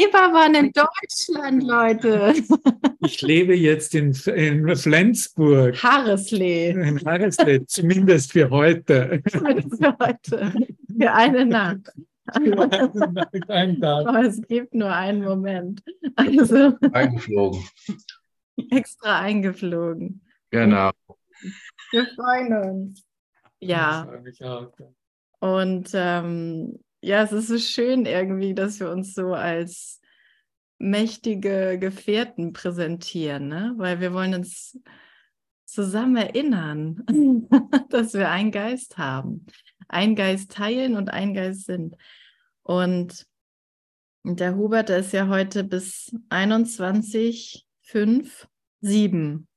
Reeperbahn in Deutschland, Leute. Ich lebe jetzt in, in Flensburg. Haareslee. In Haareslee, zumindest für heute. Zumindest für heute. Für eine Nacht. Ein Tag. Aber es gibt nur einen Moment. Also Eingeflogen. extra eingeflogen. Genau. Wir freuen uns. Ja. Ich freue mich auch. Und ähm, ja, es ist so schön irgendwie, dass wir uns so als mächtige Gefährten präsentieren, ne? weil wir wollen uns zusammen erinnern, dass wir einen Geist haben, einen Geist teilen und ein Geist sind. Und der Hubert, der ist ja heute bis 21, 5, 7,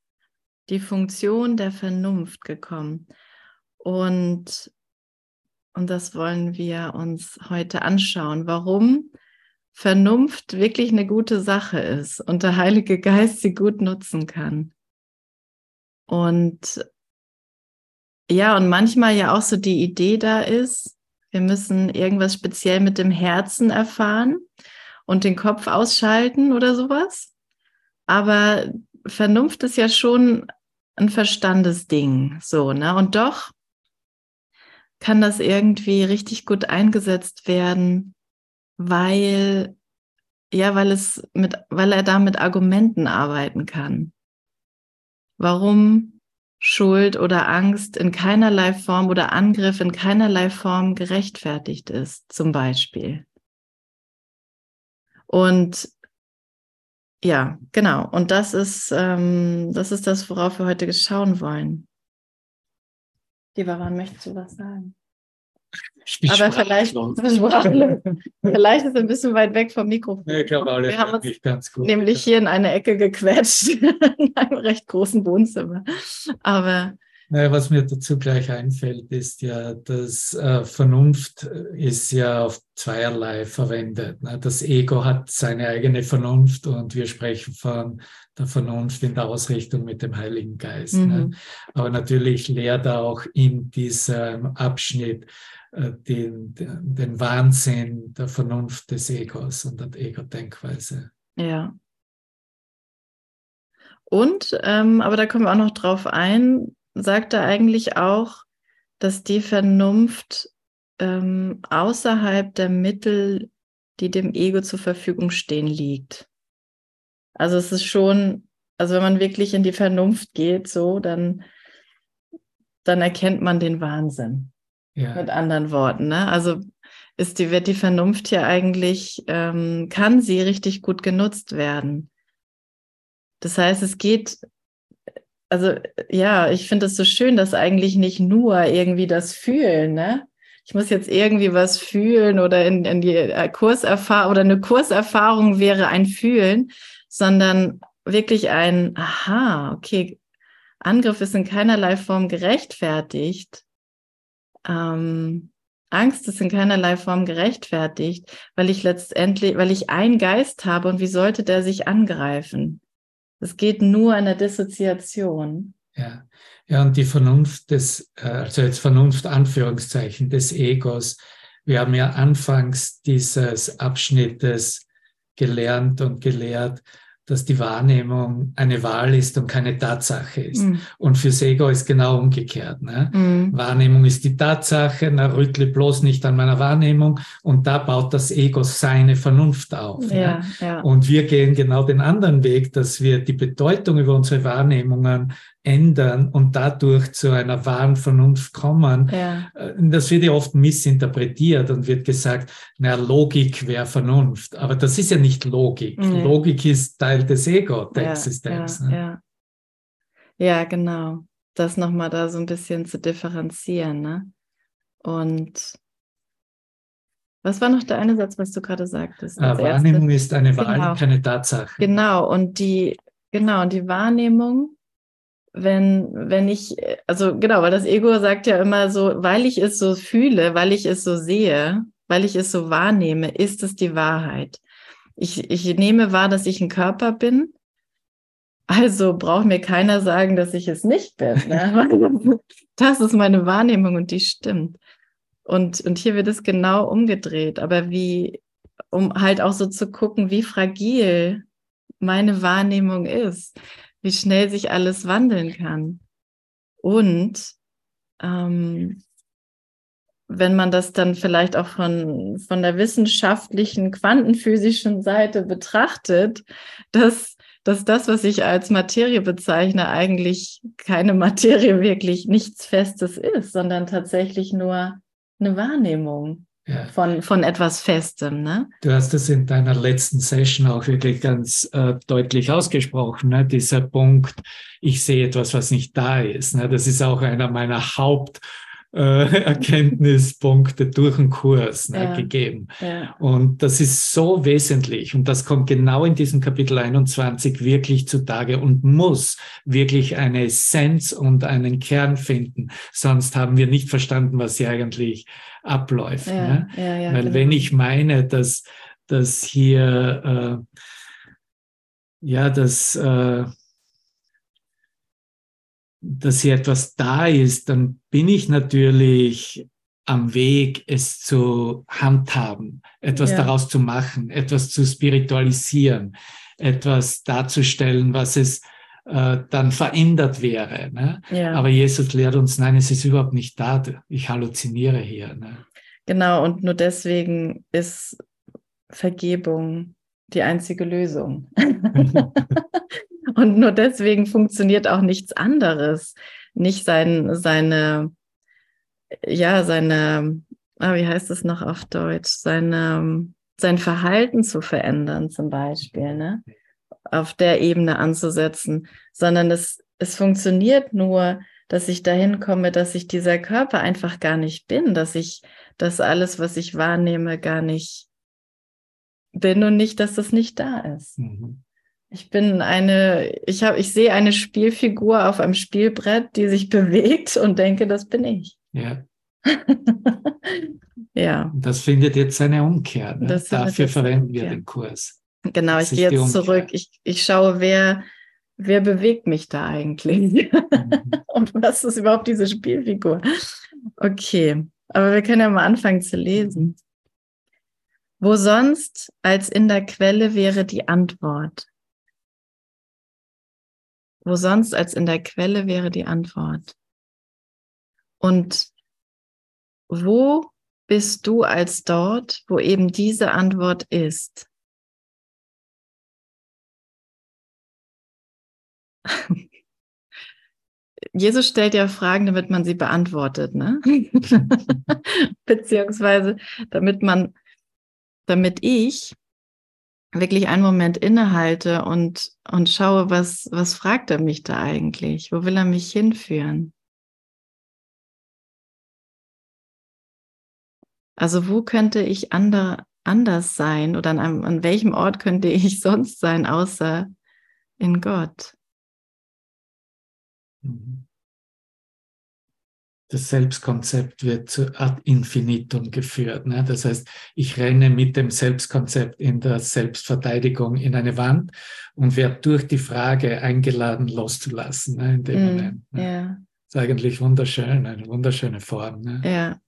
die Funktion der Vernunft gekommen. Und und das wollen wir uns heute anschauen, warum Vernunft wirklich eine gute Sache ist und der Heilige Geist sie gut nutzen kann. Und ja, und manchmal ja auch so die Idee da ist, wir müssen irgendwas speziell mit dem Herzen erfahren und den Kopf ausschalten oder sowas. Aber Vernunft ist ja schon ein Verstandesding, so, ne? Und doch kann das irgendwie richtig gut eingesetzt werden, weil ja, weil es mit, weil er da mit Argumenten arbeiten kann. Warum Schuld oder Angst in keinerlei Form oder Angriff in keinerlei Form gerechtfertigt ist, zum Beispiel. Und ja, genau. Und das ist, ähm, das ist das, worauf wir heute schauen wollen. Lieber Wan, möchtest du was sagen? Aber vielleicht, vielleicht ist es ein bisschen weit weg vom Mikrofon. Nee, ich glaube, alle Wir haben uns ganz gut. Nämlich hier in eine Ecke gequetscht, in einem recht großen Wohnzimmer. Aber Naja, was mir dazu gleich einfällt, ist ja, dass äh, Vernunft ist ja auf zweierlei verwendet. Ne? Das Ego hat seine eigene Vernunft und wir sprechen von der Vernunft in der Ausrichtung mit dem Heiligen Geist. Ne? mhm. Aber natürlich lehrt er auch in diesem Abschnitt äh, den, den, den Wahnsinn der Vernunft des Egos und der Ego-Denkweise. ja. Und, ähm, aber da kommen wir auch noch drauf ein, sagt er eigentlich auch, dass die Vernunft ähm, außerhalb der Mittel, die dem Ego zur Verfügung stehen, liegt. Also es ist schon, also wenn man wirklich in die Vernunft geht, so, dann, dann erkennt man den Wahnsinn. Ja, Mit anderen Worten, ne? Also ist die, wird die Vernunft ja eigentlich, ähm, kann sie richtig gut genutzt werden. Das heißt, es geht, also ja, ich finde es so schön, dass eigentlich nicht nur irgendwie das Fühlen, ne? Ich muss jetzt irgendwie was fühlen oder in, in die äh, Kurserfahrung oder eine Kurserfahrung wäre ein Fühlen, sondern wirklich ein, aha, okay, Angriff ist in keinerlei Form gerechtfertigt ähm, Angst ist in keinerlei Form gerechtfertigt, weil ich letztendlich, weil ich einen Geist habe und wie sollte der sich angreifen? Es geht nur an der Dissoziation. ja. Ja, und die Vernunft des, äh, also jetzt Vernunft Anführungszeichen des Egos. Wir haben ja anfangs dieses Abschnittes gelernt und gelehrt, dass die Wahrnehmung eine Wahl ist und keine Tatsache ist. Mhm. Und fürs Ego ist genau umgekehrt. Ne? Mhm. Wahrnehmung ist die Tatsache, na, rüttle bloß nicht an meiner Wahrnehmung und da baut das Ego seine Vernunft auf. ne? Ja, ja. Und wir gehen genau den anderen Weg, dass wir die Bedeutung über unsere Wahrnehmungen ändern und dadurch zu einer wahren Vernunft kommen. ja. Äh, Das wird ja oft missinterpretiert und wird gesagt, na, Logik wäre Vernunft. Aber das ist ja nicht Logik. Nee. Logik ist Teil des Ego, der ja, Existenz. Ja, ne? ja. ja, genau. Das nochmal da so ein bisschen zu differenzieren. Ne? Und was war noch der eine Satz, was du gerade sagtest? Erstes? Wahrnehmung ist eine Wahl, Genau. keine Tatsache. Genau, und die, genau, und die Wahrnehmung, wenn, wenn ich, also genau, weil das Ego sagt ja immer so, weil ich es so fühle, weil ich es so sehe, weil ich es so wahrnehme, ist es die Wahrheit. Ich, ich nehme wahr, dass ich ein Körper bin. Also braucht mir keiner sagen, dass ich es nicht bin. Ne? Das ist meine Wahrnehmung und die stimmt. Und, und hier wird es genau umgedreht. Aber wie, um halt auch so zu gucken, wie fragil meine Wahrnehmung ist, wie schnell sich alles wandeln kann. Und ähm, wenn man das dann vielleicht auch von, von der wissenschaftlichen, quantenphysischen Seite betrachtet, dass, dass das, was ich als Materie bezeichne, eigentlich keine Materie wirklich nichts Festes ist, sondern tatsächlich nur eine Wahrnehmung ja. von, von etwas Festem. Ne? Du hast es in deiner letzten Session auch wirklich ganz äh, deutlich ausgesprochen, ne? dieser Punkt, ich sehe etwas, was nicht da ist. Ne? Das ist auch einer meiner Haupt- äh, Erkenntnispunkte durch den Kurs ne, ja. gegeben. Ja. Und das ist so wesentlich und das kommt genau in diesem Kapitel 21 wirklich zutage und muss wirklich eine Essenz und einen Kern finden. Sonst haben wir nicht verstanden, was hier eigentlich abläuft. Ja, ne? Weil genau. wenn ich meine, dass, dass hier äh, ja, dass äh, dass hier etwas da ist, dann bin ich natürlich am Weg, es zu handhaben, etwas ja. daraus zu machen, etwas zu spiritualisieren, etwas darzustellen, was es äh, dann verändert wäre. Ne? Ja. Aber Jesus lehrt uns, nein, es ist überhaupt nicht da. Ich halluziniere hier. Ne? Genau, und nur deswegen ist Vergebung die einzige Lösung. Und nur deswegen funktioniert auch nichts anderes. Nicht sein, seine, ja, seine, ah, wie heißt es noch auf Deutsch? Seine, sein Verhalten zu verändern, zum Beispiel, ne? Auf der Ebene anzusetzen, sondern es, es funktioniert nur, dass ich dahin komme, dass ich dieser Körper einfach gar nicht bin, dass ich das alles, was ich wahrnehme, gar nicht bin und nicht, dass das nicht da ist. Mhm. Ich bin eine, ich habe, ich sehe eine Spielfigur auf einem Spielbrett, die sich bewegt und denke, das bin ich. Ja. ja. Das findet jetzt eine Umkehr. Ne? Dafür verwenden wir den Kurs. Genau, das ich gehe jetzt zurück. Ich, ich schaue, wer, wer bewegt mich da eigentlich? Mhm. und was ist überhaupt diese Spielfigur? Okay, aber wir können ja mal anfangen zu lesen. Wo sonst als in der Quelle wäre die Antwort. Wo sonst als in der Quelle wäre die Antwort. Und wo bist du als dort, wo eben diese Antwort ist? Jesus stellt ja Fragen, damit man sie beantwortet, ne? Beziehungsweise damit man, damit ich wirklich einen Moment innehalte und, und schaue, was, was fragt er mich da eigentlich? Wo will er mich hinführen? Also wo könnte ich ander, anders sein oder an, einem, an welchem Ort könnte ich sonst sein, außer in Gott? Mhm das Selbstkonzept wird zu ad infinitum geführt. Ne? Das heißt, ich renne mit dem Selbstkonzept in der Selbstverteidigung in eine Wand und werde durch die Frage eingeladen, loszulassen ne? in dem mm, Moment. Ne? Yeah. Das ist eigentlich wunderschön, eine wunderschöne Form. Ne? Ja.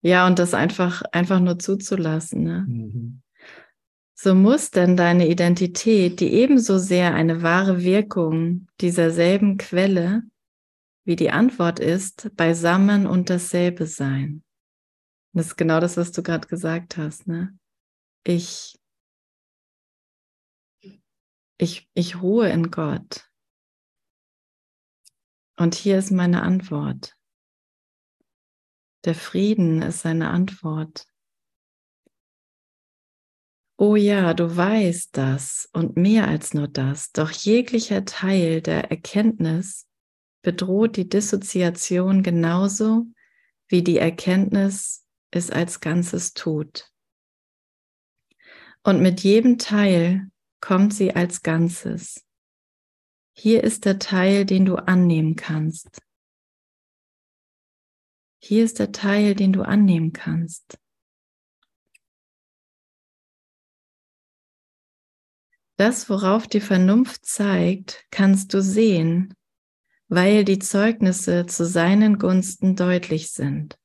Ja, und das einfach, einfach nur zuzulassen. Ne? Mhm. So muss denn deine Identität, die ebenso sehr eine wahre Wirkung dieser selben Quelle wie die Antwort ist, beisammen und dasselbe sein. Das ist genau das, was du gerade gesagt hast. Ne? Ich, ich, ich ruhe in Gott. Und hier ist meine Antwort. Der Frieden ist seine Antwort. Oh ja, du weißt das und mehr als nur das, doch jeglicher Teil der Erkenntnis bedroht die Dissoziation genauso, wie die Erkenntnis es als Ganzes tut. Und mit jedem Teil kommt sie als Ganzes. Hier ist der Teil, den du annehmen kannst. Hier ist der Teil, den du annehmen kannst. Das, worauf die Vernunft zeigt, kannst du sehen, weil die Zeugnisse zu seinen Gunsten deutlich sind.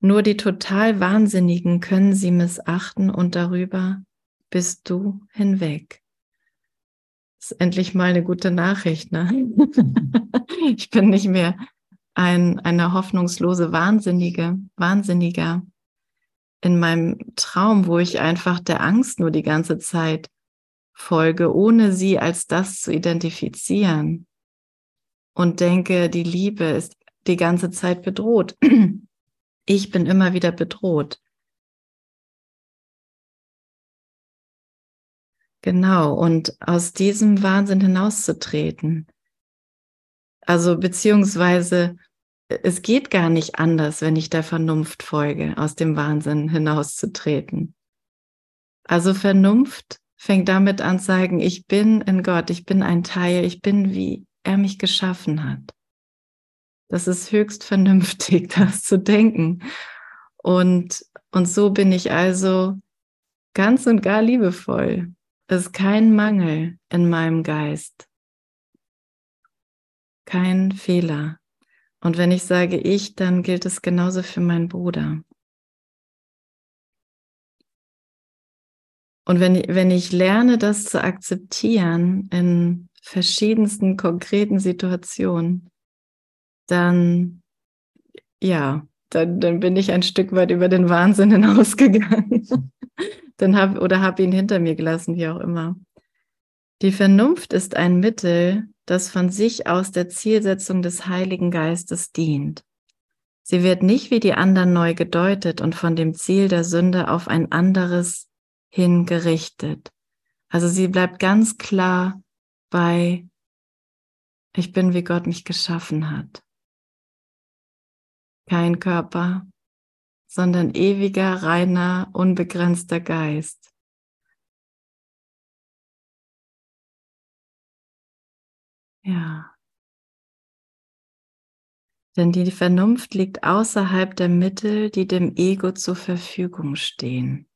Nur die total Wahnsinnigen können sie missachten und darüber bist du hinweg. Das ist endlich mal eine gute Nachricht, ne? ich bin nicht mehr ein, eine hoffnungslose Wahnsinnige, Wahnsinniger in meinem Traum, wo ich einfach der Angst nur die ganze Zeit folge, ohne sie als das zu identifizieren und denke, die Liebe ist die ganze Zeit bedroht. Ich bin immer wieder bedroht. Genau, und aus diesem Wahnsinn hinauszutreten. Also beziehungsweise es geht gar nicht anders, wenn ich der Vernunft folge, aus dem Wahnsinn hinauszutreten. Also Vernunft fängt damit an zu sagen, ich bin in Gott, ich bin ein Teil, ich bin wie er mich geschaffen hat. Das ist höchst vernünftig, das zu denken. Und, und so bin ich also ganz und gar liebevoll. Es ist kein Mangel in meinem Geist. Kein Fehler. Und wenn ich sage ich, dann gilt es genauso für meinen Bruder. Und wenn, wenn ich lerne, das zu akzeptieren in verschiedensten konkreten Situationen, dann, ja, dann, dann bin ich ein Stück weit über den Wahnsinn hinausgegangen. dann hab, oder habe ihn hinter mir gelassen, wie auch immer. Die Vernunft ist ein Mittel, das von sich aus der Zielsetzung des Heiligen Geistes dient. Sie wird nicht wie die anderen neu gedeutet und von dem Ziel der Sünde auf ein anderes hingerichtet. Also sie bleibt ganz klar bei, ich bin, wie Gott mich geschaffen hat. Kein Körper, sondern ewiger, reiner, unbegrenzter Geist. Ja. Denn die Vernunft liegt außerhalb der Mittel, die dem Ego zur Verfügung stehen.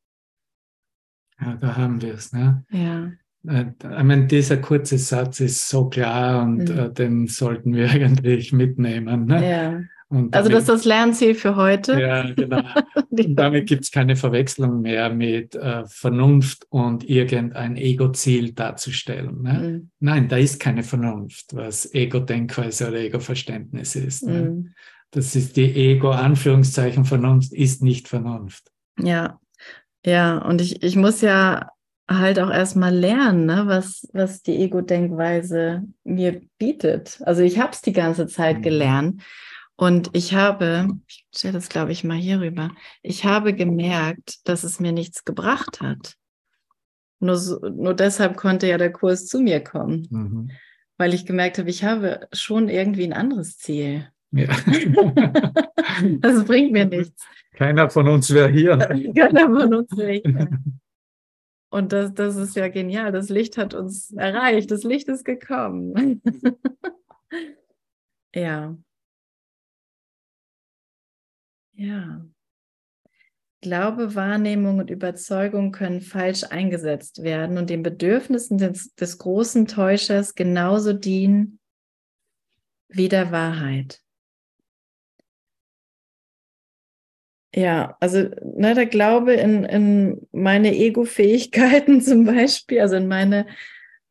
Ja, da haben wir es. Ne? Ja. Äh, ich meine, dieser kurze Satz ist so klar und mhm. äh, den sollten wir eigentlich mitnehmen. Ne? Ja. Damit, also das ist das Lernziel für heute. Ja, genau. und damit gibt es keine Verwechslung mehr mit äh, Vernunft und irgendein Ego-Ziel darzustellen. Ne? Mhm. Nein, da ist keine Vernunft, was Ego-Denkweise oder Ego-Verständnis ist. Ne? Mhm. Das ist die Ego-Anführungszeichen Vernunft ist nicht Vernunft. Ja, ja, und ich, ich muss ja halt auch erstmal lernen, ne, was, was die Ego-Denkweise mir bietet. Also ich habe es die ganze Zeit mhm. gelernt und ich habe, ich stelle das glaube ich mal hier rüber, ich habe gemerkt, dass es mir nichts gebracht hat. Nur, so, nur deshalb konnte ja der Kurs zu mir kommen, mhm. weil ich gemerkt habe, ich habe schon irgendwie ein anderes Ziel. Ja. das bringt mir nichts. Keiner von uns wäre hier. Keiner von uns wäre hier. Und das, das ist ja genial. Das Licht hat uns erreicht. Das Licht ist gekommen. ja. Ja. Glaube, Wahrnehmung und Überzeugung können falsch eingesetzt werden und den Bedürfnissen des, des großen Täuschers genauso dienen wie der Wahrheit. Ja, also ne, der Glaube in, in meine Ego-Fähigkeiten zum Beispiel, also in meine,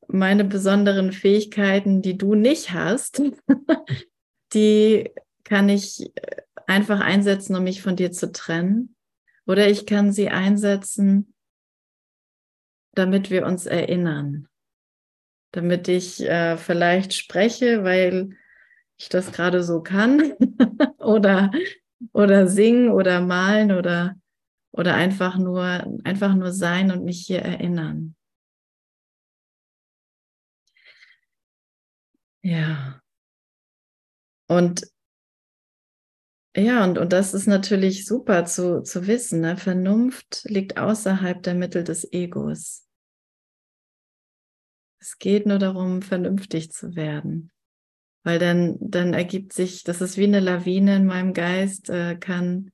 meine besonderen Fähigkeiten, die du nicht hast, die kann ich einfach einsetzen, um mich von dir zu trennen. Oder ich kann sie einsetzen, damit wir uns erinnern. Damit ich äh, vielleicht spreche, weil ich das gerade so kann. oder oder singen oder malen oder, oder einfach nur, einfach nur sein und mich hier erinnern. Ja. Und ja, und, und das ist natürlich super zu, zu wissen. Ne? Vernunft liegt außerhalb der Mittel des Egos. Es geht nur darum, vernünftig zu werden. Weil dann, dann ergibt sich, das ist wie eine Lawine in meinem Geist, äh, kann,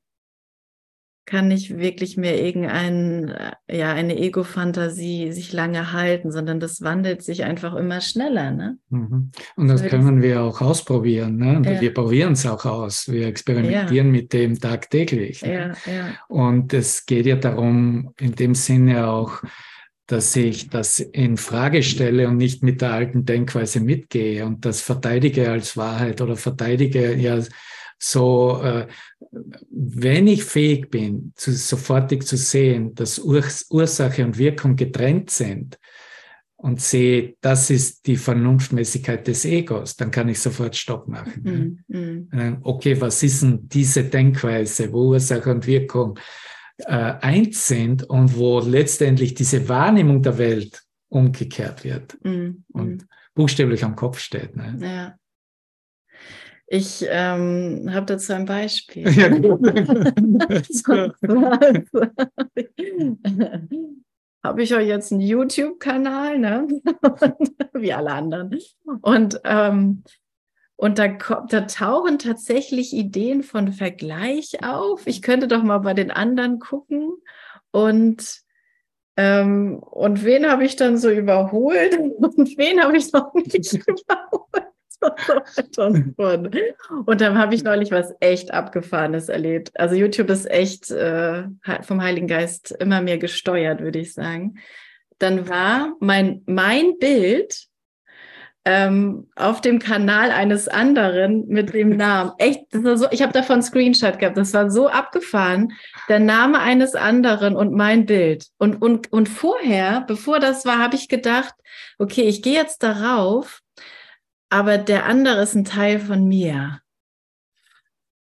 kann nicht wirklich mehr irgendein, äh, ja, eine Ego-Fantasie sich lange halten, sondern das wandelt sich einfach immer schneller. Ne? Mhm. Und das können wir auch ausprobieren. Ne? Ja. wir probieren es auch aus. Wir experimentieren ja. mit dem tagtäglich. Ne? Ja, Und es geht ja darum, in dem Sinne auch, dass ich das in Frage stelle und nicht mit der alten Denkweise mitgehe und das verteidige als Wahrheit oder verteidige ja so, äh, wenn ich fähig bin, zu, sofortig zu sehen, dass Ur Ursache und Wirkung getrennt sind und sehe, das ist die Vernunftmäßigkeit des Egos, dann kann ich sofort Stopp machen. Mhm. Mhm. Okay, was ist denn diese Denkweise, wo Ursache und Wirkung äh, eins sind und wo letztendlich diese Wahrnehmung der Welt umgekehrt wird mhm. und mhm. buchstäblich am Kopf steht. Ne? Ja. Ich ähm, habe dazu ein Beispiel. Ja, habe ich euch jetzt einen YouTube-Kanal, ne? wie alle anderen. Und, ähm, und da, da tauchen tatsächlich Ideen von Vergleich auf. Ich könnte doch mal bei den anderen gucken. Und, ähm, und wen habe ich dann so überholt und wen habe ich noch nicht überholt? und dann habe ich neulich was echt Abgefahrenes erlebt. Also YouTube ist echt äh, vom Heiligen Geist immer mehr gesteuert, würde ich sagen. Dann war mein, mein Bild ähm, auf dem Kanal eines anderen mit dem Namen. Echt, so, ich habe davon Screenshot gehabt. Das war so abgefahren. Der Name eines anderen und mein Bild. Und, und, und vorher, bevor das war, habe ich gedacht, okay, ich gehe jetzt darauf aber der andere ist ein Teil von mir.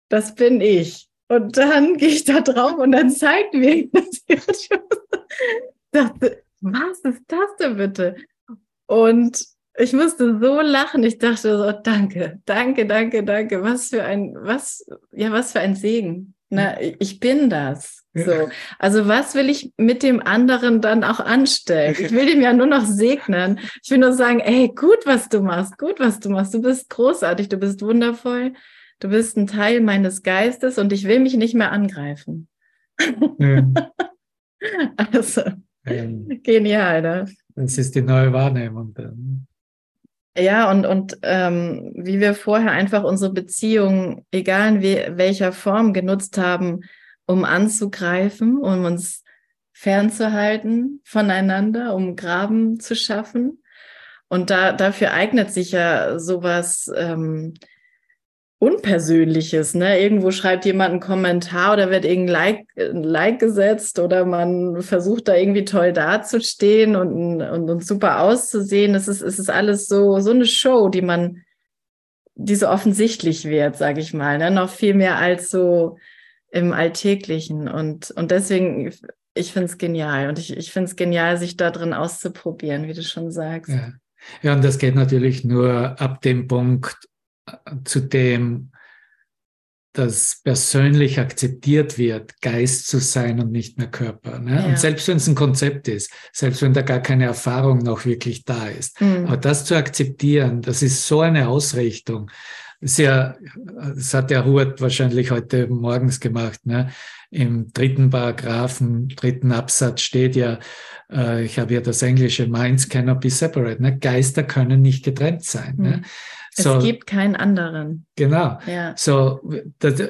Das bin ich. Und dann gehe ich da drauf und dann zeigt mir das dachte, was ist das denn bitte? Und ich musste so lachen. Ich dachte so, danke, danke, danke, danke. Was für ein, was, ja, was für ein Segen. Na, ich bin das. So. Also was will ich mit dem anderen dann auch anstellen? Ich will ihm ja nur noch segnen. Ich will nur sagen, ey, gut, was du machst, gut, was du machst. Du bist großartig, du bist wundervoll. Du bist ein Teil meines Geistes und ich will mich nicht mehr angreifen. Mhm. also, ähm, genial, ne? Das ist die neue Wahrnehmung dann. Ja, und, und ähm, wie wir vorher einfach unsere Beziehung, egal in welcher Form, genutzt haben, um anzugreifen, um uns fernzuhalten voneinander, um Graben zu schaffen. Und da, dafür eignet sich ja sowas ähm, Unpersönliches. Ne? Irgendwo schreibt jemand einen Kommentar oder wird irgendein like, like gesetzt oder man versucht da irgendwie toll dazustehen und, und, und super auszusehen. Es ist, es ist alles so, so eine Show, die man, die so offensichtlich wird, sage ich mal. Ne? Noch viel mehr als so im Alltäglichen. Und, und deswegen, ich finde es genial. Und ich, ich finde es genial, sich da drin auszuprobieren, wie du schon sagst. Ja. ja, und das geht natürlich nur ab dem Punkt, äh, zu dem das persönlich akzeptiert wird, Geist zu sein und nicht mehr Körper. Ne? Ja. Und selbst wenn es ein Konzept ist, selbst wenn da gar keine Erfahrung noch wirklich da ist, mhm. aber das zu akzeptieren, das ist so eine Ausrichtung, sehr, das hat der Hurt wahrscheinlich heute morgens gemacht. Ne? Im dritten Paragraphen, dritten Absatz steht ja, äh, ich habe ja das englische Minds cannot be separate. Ne? Geister können nicht getrennt sein. Ne? So, es gibt keinen anderen. Genau. Ja. So, dass,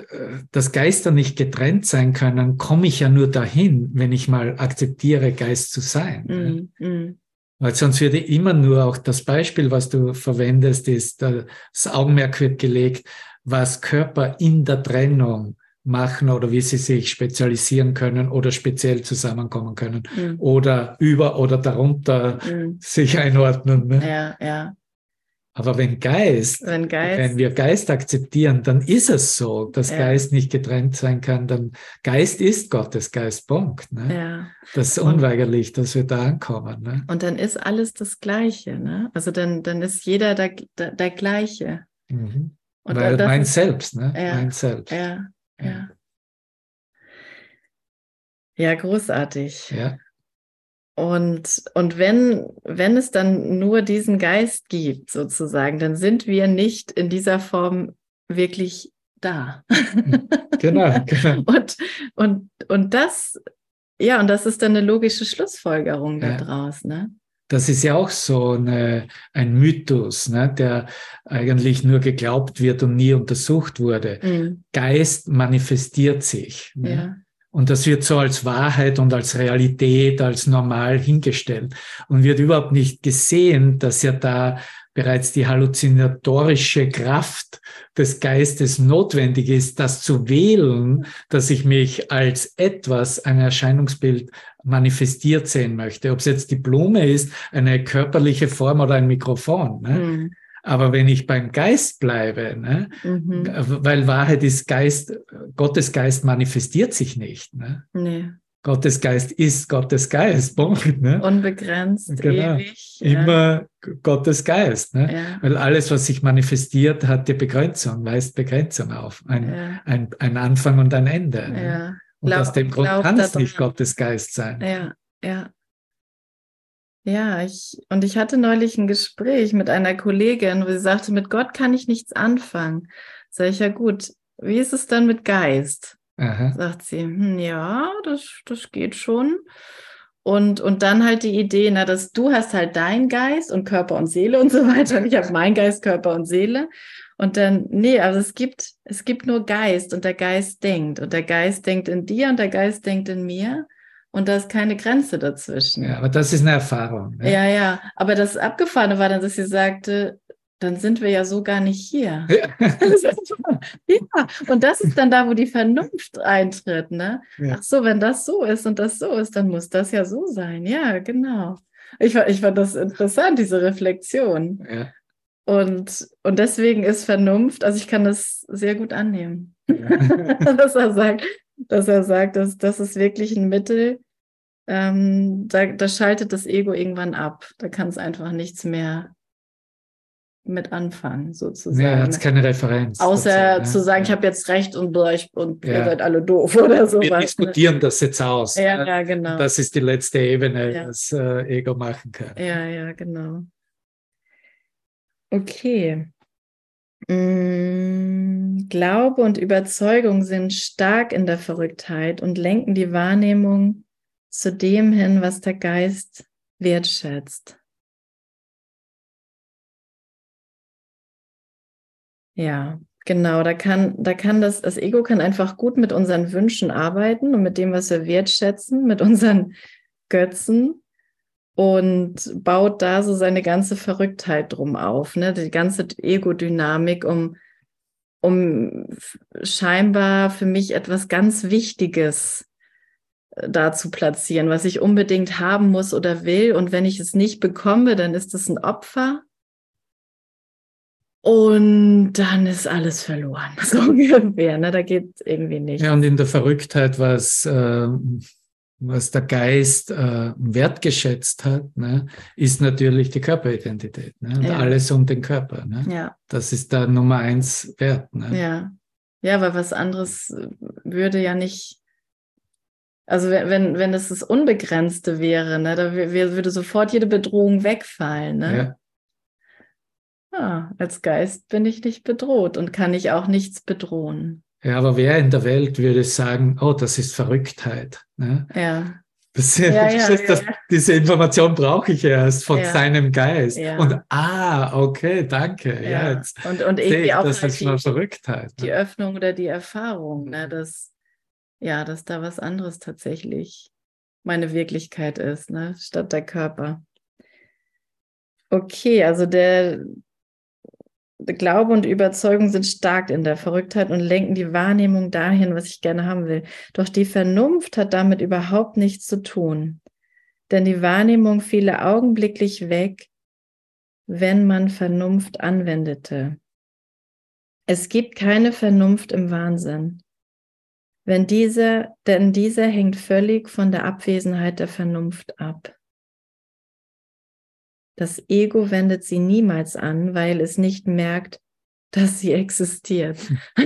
dass Geister nicht getrennt sein können, komme ich ja nur dahin, wenn ich mal akzeptiere, Geist zu sein. Mm, mm. Weil sonst würde immer nur auch das Beispiel, was du verwendest, ist, das Augenmerk wird gelegt, was Körper in der Trennung machen oder wie sie sich spezialisieren können oder speziell zusammenkommen können mhm. oder über oder darunter mhm. sich einordnen. Ne? Ja, ja. Aber wenn Geist, wenn Geist, wenn wir Geist akzeptieren, dann ist es so, dass ja. Geist nicht getrennt sein kann. Dann Geist ist Gottes Geist, Punkt. Ne? Ja. Das ist unweigerlich, dass wir da ankommen. Ne? Und dann ist alles das Gleiche. Ne? Also dann, dann ist jeder der, der, der Gleiche. Mhm. Und Weil mein ist, Selbst, ne? Ja, mein Selbst. Ja, ja. Ja, großartig. Ja. Und, und wenn, wenn es dann nur diesen Geist gibt, sozusagen, dann sind wir nicht in dieser Form wirklich da. Genau, genau. und, und, und das, ja, und das ist dann eine logische Schlussfolgerung Ja. daraus, ne? Das ist ja auch so eine, ein Mythos, ne, der eigentlich nur geglaubt wird und nie untersucht wurde. Mhm. Geist manifestiert sich. Ne? Ja. Und das wird so als Wahrheit und als Realität, als normal hingestellt und wird überhaupt nicht gesehen, dass ja da bereits die halluzinatorische Kraft des Geistes notwendig ist, das zu wählen, dass ich mich als etwas, ein Erscheinungsbild manifestiert sehen möchte. Ob es jetzt die Blume ist, eine körperliche Form oder ein Mikrofon. Ne? Mhm. Aber wenn ich beim Geist bleibe, ne? Mhm. weil Wahrheit ist Geist, Gottes Geist manifestiert sich nicht. Ne? Nee. Gottes Geist ist Gottes Geist. Punkt, ne? Unbegrenzt, Genau. ewig. Immer Gottes Geist. Ne? Ja. Weil alles, was sich manifestiert, hat die Begrenzung, weist Begrenzung auf. Ein, Ja. ein, ein Anfang und ein Ende. Ja. Ne? Ja. Und Glaub- aus dem Grund kann es nicht Gottes Geist sein. Ja, ja. Ja, ich, und ich hatte neulich ein Gespräch mit einer Kollegin, wo sie sagte, mit Gott kann ich nichts anfangen. Sag ich, ja gut, wie ist es dann mit Geist? Aha. Sagt sie, hm, ja, das, das geht schon. Und, und dann halt die Idee, na, dass du hast halt deinen Geist und Körper und Seele und so weiter. Und ich habe meinen Geist, Körper und Seele. Und dann, nee, also es gibt, es gibt nur Geist und der Geist denkt. Und der Geist denkt in dir und der Geist denkt in mir. Und da ist keine Grenze dazwischen. Ja, aber das ist eine Erfahrung. Ne? Ja, ja. Aber das Abgefahrene war dann, dass sie sagte, dann sind wir ja so gar nicht hier. ja, und das ist dann da, wo die Vernunft eintritt, ne? Ja. Ach so, wenn das so ist und das so ist, dann muss das ja so sein. Ja, genau. Ich, ich fand das interessant, diese Reflexion. Ja. Und, und deswegen ist Vernunft, also ich kann das sehr gut annehmen, Ja. dass er sagt, dass er sagt, dass das ist wirklich ein Mittel, ähm, da, da schaltet das Ego irgendwann ab. Da kann es einfach nichts mehr mit anfangen, sozusagen. Er hat keine Referenz. Außer dazu, zu ne? sagen, ich habe jetzt recht und, ich, und ihr Ja. seid alle doof oder sowas. Wir ne? diskutieren das jetzt aus. Ja, ne? ja, genau. Das ist die letzte Ebene, Ja. das äh, Ego machen kann. Ja, ja, genau. Okay. Mm, Glaube und Überzeugung sind stark in der Verrücktheit und lenken die Wahrnehmung zu dem hin, was der Geist wertschätzt. Ja, genau. Da kann, da kann das, das Ego kann einfach gut mit unseren Wünschen arbeiten und mit dem, was wir wertschätzen, mit unseren Götzen und baut da so seine ganze Verrücktheit drum auf, ne? Die ganze Ego-Dynamik, um, um scheinbar für mich etwas ganz Wichtiges äh, da zu platzieren, was ich unbedingt haben muss oder will. Und wenn ich es nicht bekomme, dann ist es ein Opfer. Und dann ist alles verloren. So ungefähr, ne? Da geht irgendwie nicht. Ja, und in der Verrücktheit, was, äh, was der Geist äh, wertgeschätzt hat, ne, ist natürlich die Körperidentität. Ne? Und Ja. alles um den Körper. Ne? Ja. Das ist der Nummer eins Wert. Ne? Ja. Ja, weil was anderes würde ja nicht. Also wenn, wenn, es das Unbegrenzte wäre, ne, da würde sofort jede Bedrohung wegfallen. Ne? Ja. Ah, als Geist bin ich nicht bedroht und kann ich auch nichts bedrohen. ja, aber wer in der Welt würde sagen, oh, das ist Verrücktheit. Ne? Ja, Das, Ja, ja, das, das, ja. Diese Information brauche ich erst von Ja. seinem Geist. Ja. Und ah, okay, danke. Ja, ja. jetzt Und, und irgendwie auch das ist mal die, Verrücktheit. die Ne? Öffnung oder die Erfahrung, ne, dass, ja, dass da was anderes tatsächlich meine Wirklichkeit ist, ne, statt der Körper. Okay, also der, der Glaube und Überzeugung sind stark in der Verrücktheit und lenken die Wahrnehmung dahin, was ich gerne haben will. Doch die Vernunft hat damit überhaupt nichts zu tun. Denn die Wahrnehmung fiele augenblicklich weg, wenn man Vernunft anwendete. Es gibt keine Vernunft im Wahnsinn. Wenn dieser, denn dieser hängt völlig von der Abwesenheit der Vernunft ab. Das Ego wendet sie niemals an, weil es nicht merkt, dass sie existiert.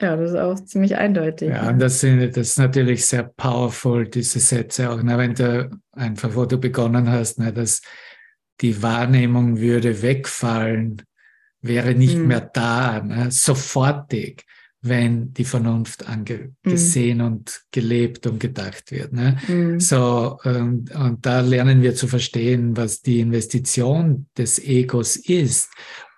ja, das ist auch ziemlich eindeutig. Ja, und das, sind, das ist natürlich sehr powerful, diese Sätze auch. Ne? Wenn du einfach, wo du begonnen hast, ne? dass die Wahrnehmung würde wegfallen, wäre nicht mhm. mehr da, ne? sofortig, wenn die Vernunft angesehen mhm. und gelebt und gedacht wird. Ne? Mhm. So, und, und da lernen wir zu verstehen, was die Investition des Egos ist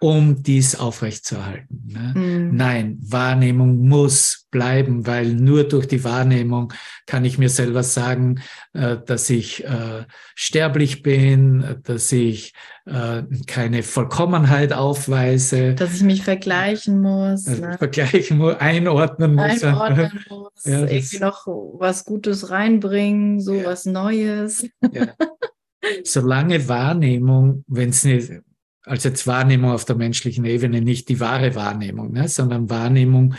um dies aufrechtzuerhalten. Ne? Mhm. Nein, Wahrnehmung muss bleiben, weil nur durch die Wahrnehmung kann ich mir selber sagen, äh, dass ich äh, sterblich bin, dass ich äh, keine Vollkommenheit aufweise. Dass ich mich vergleichen muss. Also ne? Vergleichen muss, einordnen muss. Einordnen muss, ja, irgendwie noch was Gutes reinbringen, so ja. was Neues. Ja. Solange Wahrnehmung, wenn es nicht als jetzt Wahrnehmung auf der menschlichen Ebene, nicht die wahre Wahrnehmung, ne, sondern Wahrnehmung,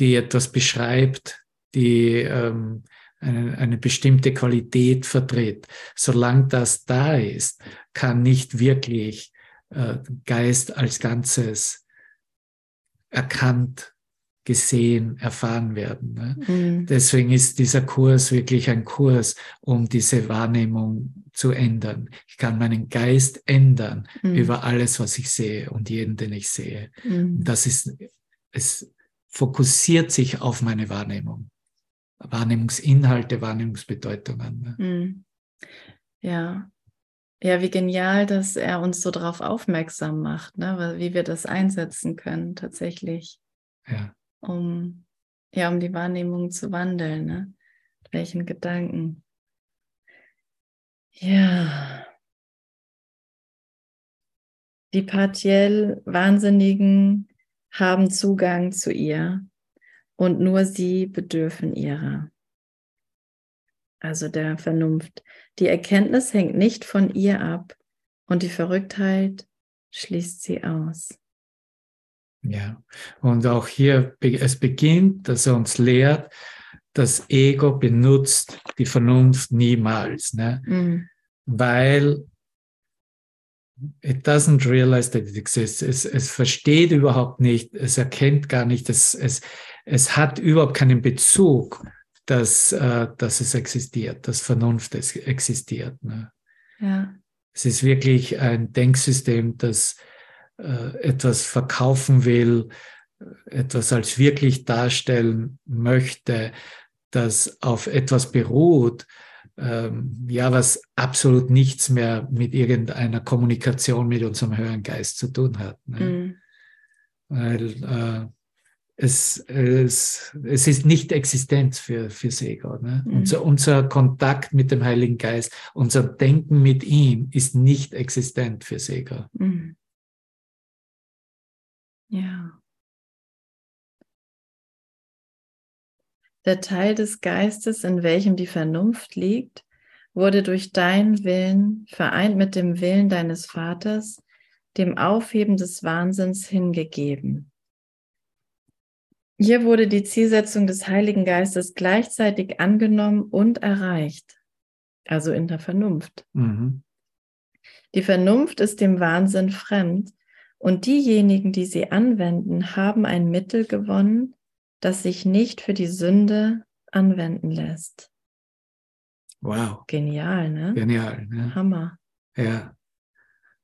die etwas beschreibt, die ähm, eine, eine bestimmte Qualität vertritt. Solange das da ist, kann nicht wirklich äh, Geist als Ganzes erkannt gesehen, erfahren werden. Ne? Mhm. Deswegen ist dieser Kurs wirklich ein Kurs, um diese Wahrnehmung zu ändern. Ich kann meinen Geist ändern mhm. über alles, was ich sehe und jeden, den ich sehe. Mhm. Das ist, es fokussiert sich auf meine Wahrnehmung. Wahrnehmungsinhalte, Wahrnehmungsbedeutungen. Ne? Mhm. Ja. Ja, wie genial, dass er uns so darauf aufmerksam macht, ne? wie wir das einsetzen können, tatsächlich. Ja um, ja, um die Wahrnehmung zu wandeln. Ne? welchen Gedanken? Ja. Die partiell Wahnsinnigen haben Zugang zu ihr und nur sie bedürfen ihrer. Also der Vernunft. Die Erkenntnis hängt nicht von ihr ab und die Verrücktheit schließt sie aus. Ja, und auch hier, es beginnt, dass er uns lehrt, das Ego benutzt die Vernunft niemals, ne? Mhm. weil it doesn't realize that it exists. Es, es versteht überhaupt nicht, es erkennt gar nicht, es, es, es hat überhaupt keinen Bezug, dass, äh, dass es existiert, dass Vernunft existiert. Ne? Ja. Es ist wirklich ein Denksystem, das etwas verkaufen will, etwas als wirklich darstellen möchte, das auf etwas beruht, ähm, ja, was absolut nichts mehr mit irgendeiner Kommunikation mit unserem höheren Geist zu tun hat. Ne? Mhm. Weil äh, es, es, es ist nicht Existenz für, für Ego. Ne? Mhm. Unser, unser Kontakt mit dem Heiligen Geist, unser Denken mit ihm ist nicht existent für Ego. Mhm. Ja. Der Teil des Geistes, in welchem die Vernunft liegt, wurde durch deinen Willen vereint mit dem Willen deines Vaters, dem Aufheben des Wahnsinns hingegeben. Hier wurde die Zielsetzung des Heiligen Geistes gleichzeitig angenommen und erreicht, also in der Vernunft. Mhm. Die Vernunft ist dem Wahnsinn fremd, und diejenigen, die sie anwenden, haben ein Mittel gewonnen, das sich nicht für die Sünde anwenden lässt. Wow. Genial, ne? Genial. Ne? Hammer. Ja.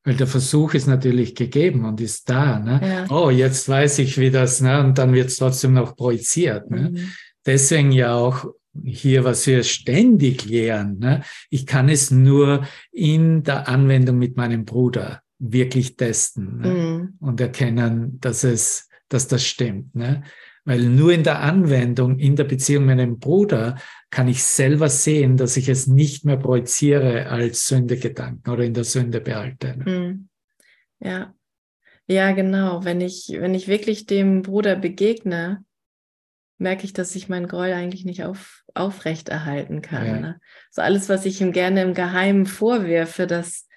Weil der Versuch ist natürlich gegeben und ist da. Ne? Ja. Oh, jetzt weiß ich, wie das, ne? und dann wird es trotzdem noch projiziert. Ne? Mhm. Deswegen ja auch hier, was wir ständig lehren. Ne? Ich kann es nur in der Anwendung mit meinem Bruder wirklich testen ne? mhm. und erkennen, dass es, dass das stimmt. Ne? Weil nur in der Anwendung, in der Beziehung mit einem Bruder, kann ich selber sehen, dass ich es nicht mehr projiziere als Sündegedanken oder in der Sünde behalte. Ne? Mhm. Ja. Ja, genau. Wenn ich, wenn ich wirklich dem Bruder begegne, merke ich, dass ich meinen Groll eigentlich nicht auf, aufrechterhalten kann. Ja. Ne? So alles, was ich ihm gerne im Geheimen vorwirfe, das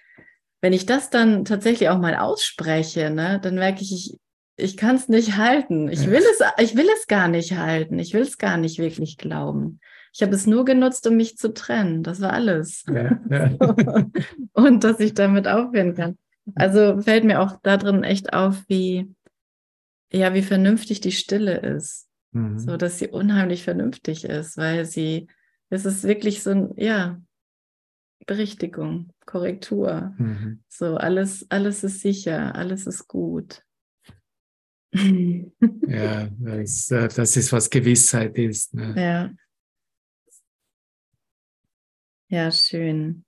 wenn ich das dann tatsächlich auch mal ausspreche, ne, dann merke ich, ich, ich kann es nicht halten. Ich will es, ich will es gar nicht halten. Ich will es gar nicht wirklich glauben. Ich habe es nur genutzt, um mich zu trennen. Das war alles. Ja, ja. Und dass ich damit aufhören kann. Also fällt mir auch da drin echt auf, wie, ja, wie vernünftig die Stille ist. Mhm. So, dass sie unheimlich vernünftig ist, weil sie, es ist wirklich so ein, ja, Berichtigung, Korrektur. Mhm. So, alles, alles ist sicher, alles ist gut. ja, das, das, ist, was Gewissheit ist. Ne? Ja. Ja, schön.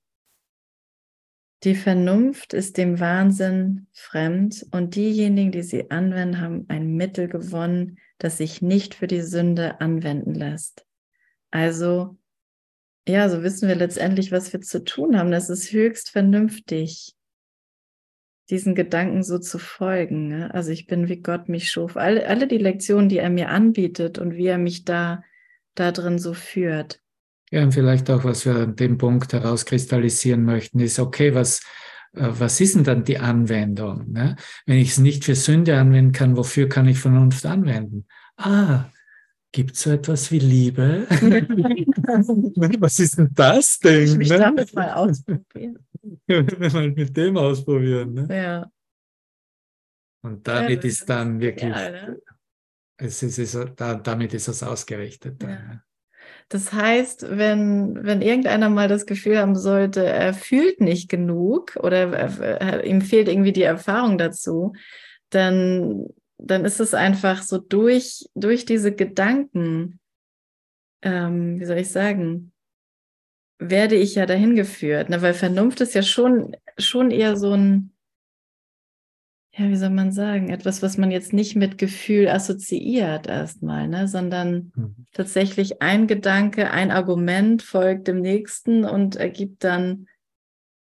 Die Vernunft ist dem Wahnsinn fremd und diejenigen, die sie anwenden, haben ein Mittel gewonnen, das sich nicht für die Sünde anwenden lässt. Also, ja, so wissen wir letztendlich, was wir zu tun haben. Das ist höchst vernünftig, diesen Gedanken so zu folgen. Ne? Also ich bin, wie Gott mich schuf. Alle, alle die Lektionen, die er mir anbietet und wie er mich da, da drin so führt. Ja, und vielleicht auch, was wir an dem Punkt herauskristallisieren möchten, ist, okay, was, äh, was ist denn dann die Anwendung? Ne? Wenn ich es nicht für Sünde anwenden kann, wofür kann ich Vernunft anwenden? Ah, gibt es so etwas wie Liebe? was ist denn das denn? Ich mich ne? damit mal ausprobieren. mal mit dem ausprobieren. Ne? Ja. Und damit ja, ist dann wirklich, ja, ne? es ist, es, damit ist es ausgerichtet. Ja. Das heißt, wenn, wenn irgendeiner mal das Gefühl haben sollte, er fühlt nicht genug oder er, ihm fehlt irgendwie die Erfahrung dazu, dann, dann ist es einfach so durch, durch diese Gedanken, ähm, wie soll ich sagen, werde ich ja dahin geführt. Ne? Weil Vernunft ist ja schon, schon eher so ein, ja, wie soll man sagen, etwas, was man jetzt nicht mit Gefühl assoziiert erstmal, ne, sondern mhm. tatsächlich ein Gedanke, ein Argument folgt dem nächsten und ergibt dann,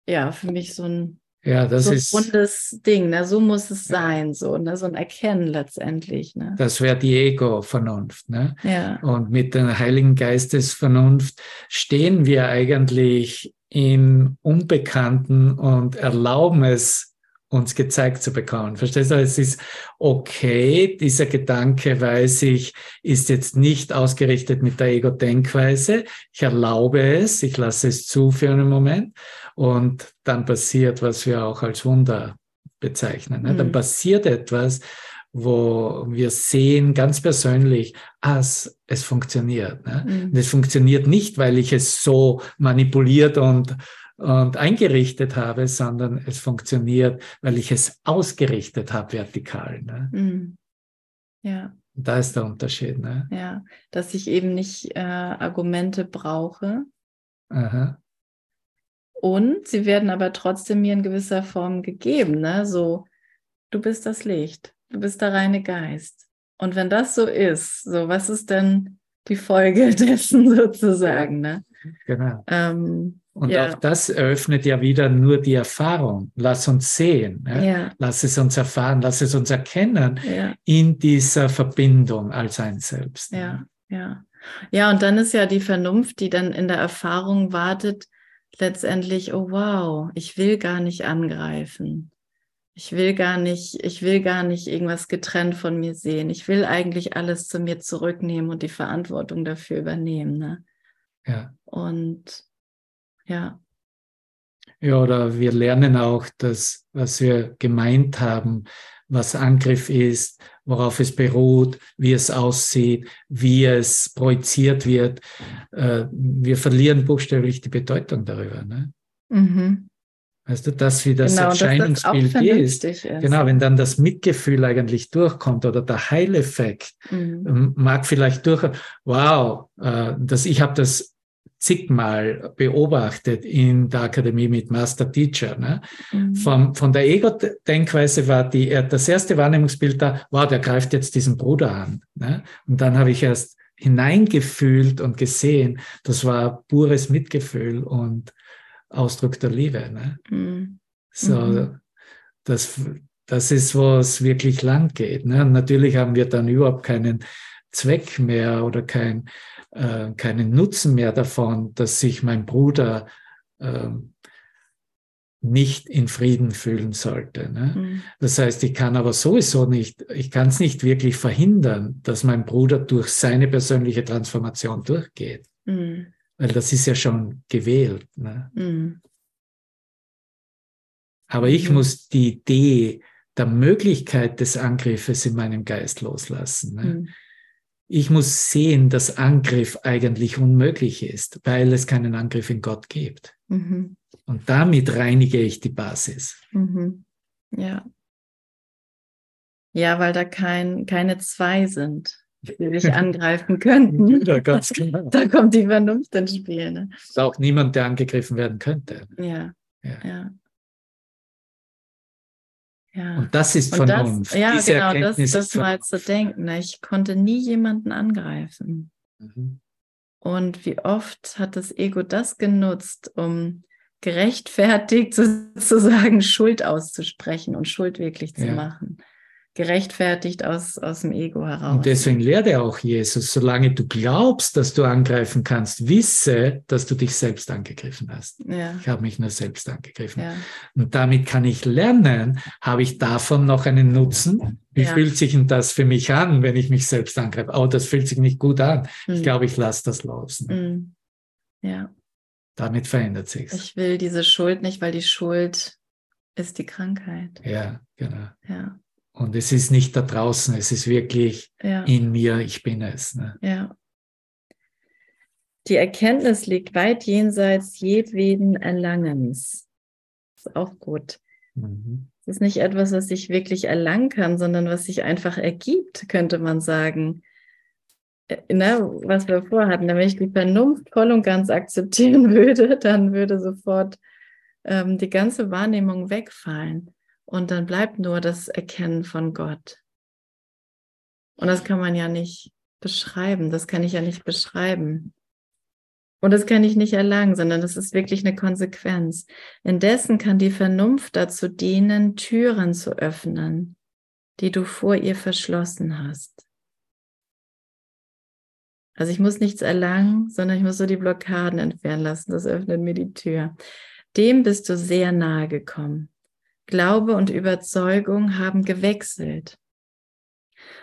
ja, für mich so ein, ja, das so ein ist, rundes Ding, ne? so muss es sein, so, ne? so ein Erkennen letztendlich. Ne? Das wäre die Ego-Vernunft. Ne? Ja. Und mit der Heiligen Geistesvernunft stehen wir eigentlich in Unbekannten und erlauben es, uns gezeigt zu bekommen. Verstehst du? Es ist okay, dieser Gedanke, weiß ich, ist jetzt nicht ausgerichtet mit der Ego-Denkweise. Ich erlaube es, ich lasse es zu für einen Moment und dann passiert, was wir auch als Wunder bezeichnen. Ne? Mhm. Dann passiert etwas, wo wir sehen ganz persönlich, ah, es, es funktioniert. Ne? Mhm. Und es funktioniert nicht, weil ich es so manipuliert und und eingerichtet habe, sondern es funktioniert, weil ich es ausgerichtet habe vertikal. Ne? Mhm. Ja. Da ist der Unterschied. Ne? Ja, dass ich eben nicht äh, Argumente brauche. Aha. Und sie werden aber trotzdem mir in gewisser Form gegeben. Ne? So, du bist das Licht, du bist der reine Geist. Und wenn das so ist, so was ist denn die Folge dessen sozusagen? Ne? Genau. Ähm, und ja. auch das eröffnet ja wieder nur die Erfahrung. Lass uns sehen, ja? Ja. lass es uns erfahren, lass es uns erkennen in dieser Verbindung als ein Selbst. Ja, ja. Ja, und dann ist ja die Vernunft, die dann in der Erfahrung wartet, letztendlich, oh wow, ich will gar nicht angreifen. Ich will gar nicht, ich will gar nicht irgendwas getrennt von mir sehen. Ich will eigentlich alles zu mir zurücknehmen und die Verantwortung dafür übernehmen. Ne? Ja. Und ja. Ja, oder wir lernen auch das, was wir gemeint haben, was Angriff ist, worauf es beruht, wie es aussieht, wie es projiziert wird. Äh, wir verlieren buchstäblich die Bedeutung darüber. Ne? Mhm. Weißt du, das wie das genau, Erscheinungsbild das ist. ist. Genau, wenn dann das Mitgefühl eigentlich durchkommt oder der Heileffekt mhm. Mag vielleicht durch, wow, äh, dass ich habe das zigmal beobachtet in der Akademie mit Master Teacher. Ne? Mhm. Von, von der Ego-Denkweise war die, das erste Wahrnehmungsbild da, wow, der greift jetzt diesen Bruder an. Ne? Und dann habe ich erst hineingefühlt und gesehen, das war pures Mitgefühl und Ausdruck der Liebe. Ne? Mhm. So, mhm. das, das ist, wo es wirklich lang geht. Ne? Und natürlich haben wir dann überhaupt keinen Zweck mehr oder kein, äh, keinen Nutzen mehr davon, dass sich mein Bruder äh, nicht in Frieden fühlen sollte. Ne? Mhm. Das heißt, ich kann aber sowieso nicht, ich kann es nicht wirklich verhindern, dass mein Bruder durch seine persönliche Transformation durchgeht. Mhm. Weil das ist ja schon gewählt. Ne? Mhm. Aber ich mhm. muss die Idee der Möglichkeit des Angriffes in meinem Geist loslassen. Ne? Ich muss sehen, dass Angriff eigentlich unmöglich ist, weil es keinen Angriff in Gott gibt. Mhm. Und damit reinige ich die Basis. Mhm. Ja. Ja, weil da kein, keine zwei sind, die dich angreifen könnten. Ja, ganz genau. Da kommt die Vernunft ins Spiel. Ne? Ist auch niemand, der angegriffen werden könnte. Ja, Ja. ja. Ja. Und das ist Und das, Vernunft. ja, Diese genau, das, Erkenntnis das ist mal zu denken. Ne? Ich konnte nie jemanden angreifen. Mhm. Und wie oft hat das Ego das genutzt, um gerechtfertigt sozusagen Schuld auszusprechen und Schuld wirklich zu Ja. machen. Gerechtfertigt aus, aus dem Ego heraus. Und deswegen lehrt er auch Jesus, solange du glaubst, dass du angreifen kannst, wisse, dass du dich selbst angegriffen hast. ja, Ich habe mich nur selbst angegriffen. ja, Und damit kann ich lernen, habe ich davon noch einen Nutzen? Wie Ja. fühlt sich denn das für mich an, wenn ich mich selbst angreife? Oh, das fühlt sich nicht gut an. Ich Hm. glaube, ich lasse das los. Ne? Hm. ja. Damit verändert sich's. Ich will diese Schuld nicht, weil die Schuld ist die Krankheit. Ja, genau. Ja, Und es ist nicht da draußen, es ist wirklich ja, in mir, ich bin es. Ne? ja. Die Erkenntnis liegt weit jenseits jedweden Erlangens. Ist auch gut. Mhm. Es ist nicht etwas, was ich wirklich erlangen kann, sondern was sich einfach ergibt, könnte man sagen. Äh, Ne, was wir vorhatten, wenn ich die Vernunft voll und ganz akzeptieren würde, dann würde sofort ähm, die ganze Wahrnehmung wegfallen. Und dann bleibt nur das Erkennen von Gott. Und das kann man ja nicht beschreiben, das kann ich ja nicht beschreiben. Und das kann ich nicht erlangen, sondern das ist wirklich eine Konsequenz. Indessen kann die Vernunft dazu dienen, Türen zu öffnen, die du vor ihr verschlossen hast. Also ich muss nichts erlangen, sondern ich muss so die Blockaden entfernen lassen. Das öffnet mir die Tür. Dem bist du sehr nahe gekommen. Glaube und Überzeugung haben gewechselt.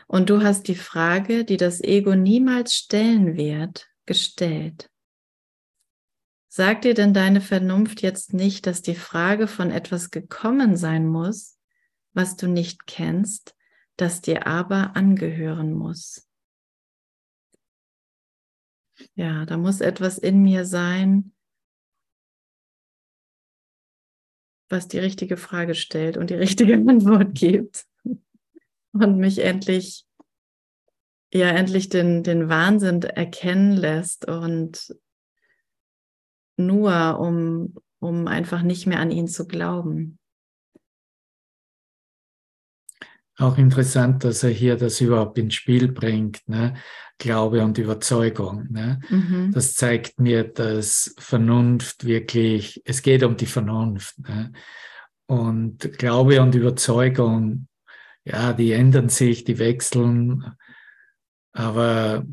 Und du hast die Frage, die das Ego niemals stellen wird, gestellt. Sagt dir denn deine Vernunft jetzt nicht, dass die Frage von etwas gekommen sein muss, was du nicht kennst, das dir aber angehören muss? Ja, da muss etwas in mir sein, was die richtige Frage stellt und die richtige Antwort gibt und mich endlich, ja, endlich den, den Wahnsinn erkennen lässt und nur um, um einfach nicht mehr an ihn zu glauben. Auch interessant, dass er hier das überhaupt ins Spiel bringt, ne? Glaube und Überzeugung. Ne? Mhm. Das zeigt mir, dass Vernunft wirklich, es geht um die Vernunft. Ne? Und Glaube und Überzeugung, ja, die ändern sich, die wechseln, aber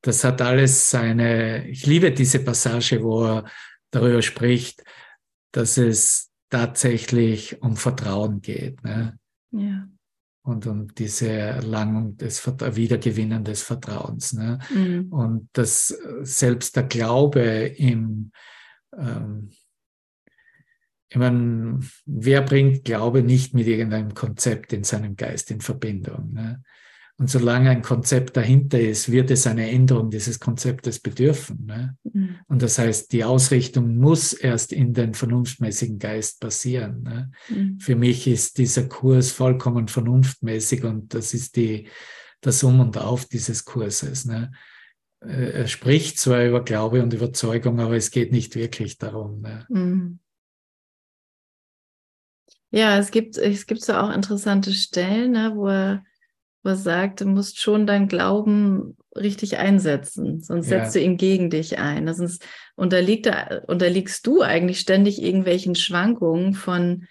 das hat alles seine, ich liebe diese Passage, wo er darüber spricht, dass es tatsächlich um Vertrauen geht. Ne? Ja. Und um diese Erlangung des Vert- Wiedergewinnen des Vertrauens. Ne? Mhm. Und dass selbst der Glaube im, ähm, ich meine, wer bringt Glaube nicht mit irgendeinem Konzept in seinem Geist in Verbindung? Ne? Und solange ein Konzept dahinter ist, wird es eine Änderung dieses Konzeptes bedürfen. Ne? Mhm. Und das heißt, die Ausrichtung muss erst in den vernunftmäßigen Geist passieren. Ne? Mhm. Für mich ist dieser Kurs vollkommen vernunftmäßig und das ist die, das Um und Auf dieses Kurses. Ne? Äh, Er spricht zwar über Glaube und Überzeugung, aber es geht nicht wirklich darum. Ne? Mhm. Ja, es gibt, es gibt so auch interessante Stellen, ne, wo, er, er sagt, du musst schon deinen Glauben richtig einsetzen, sonst Ja. setzt du ihn gegen dich ein. Sonst unterliegt er, unterliegst du eigentlich ständig irgendwelchen Schwankungen von,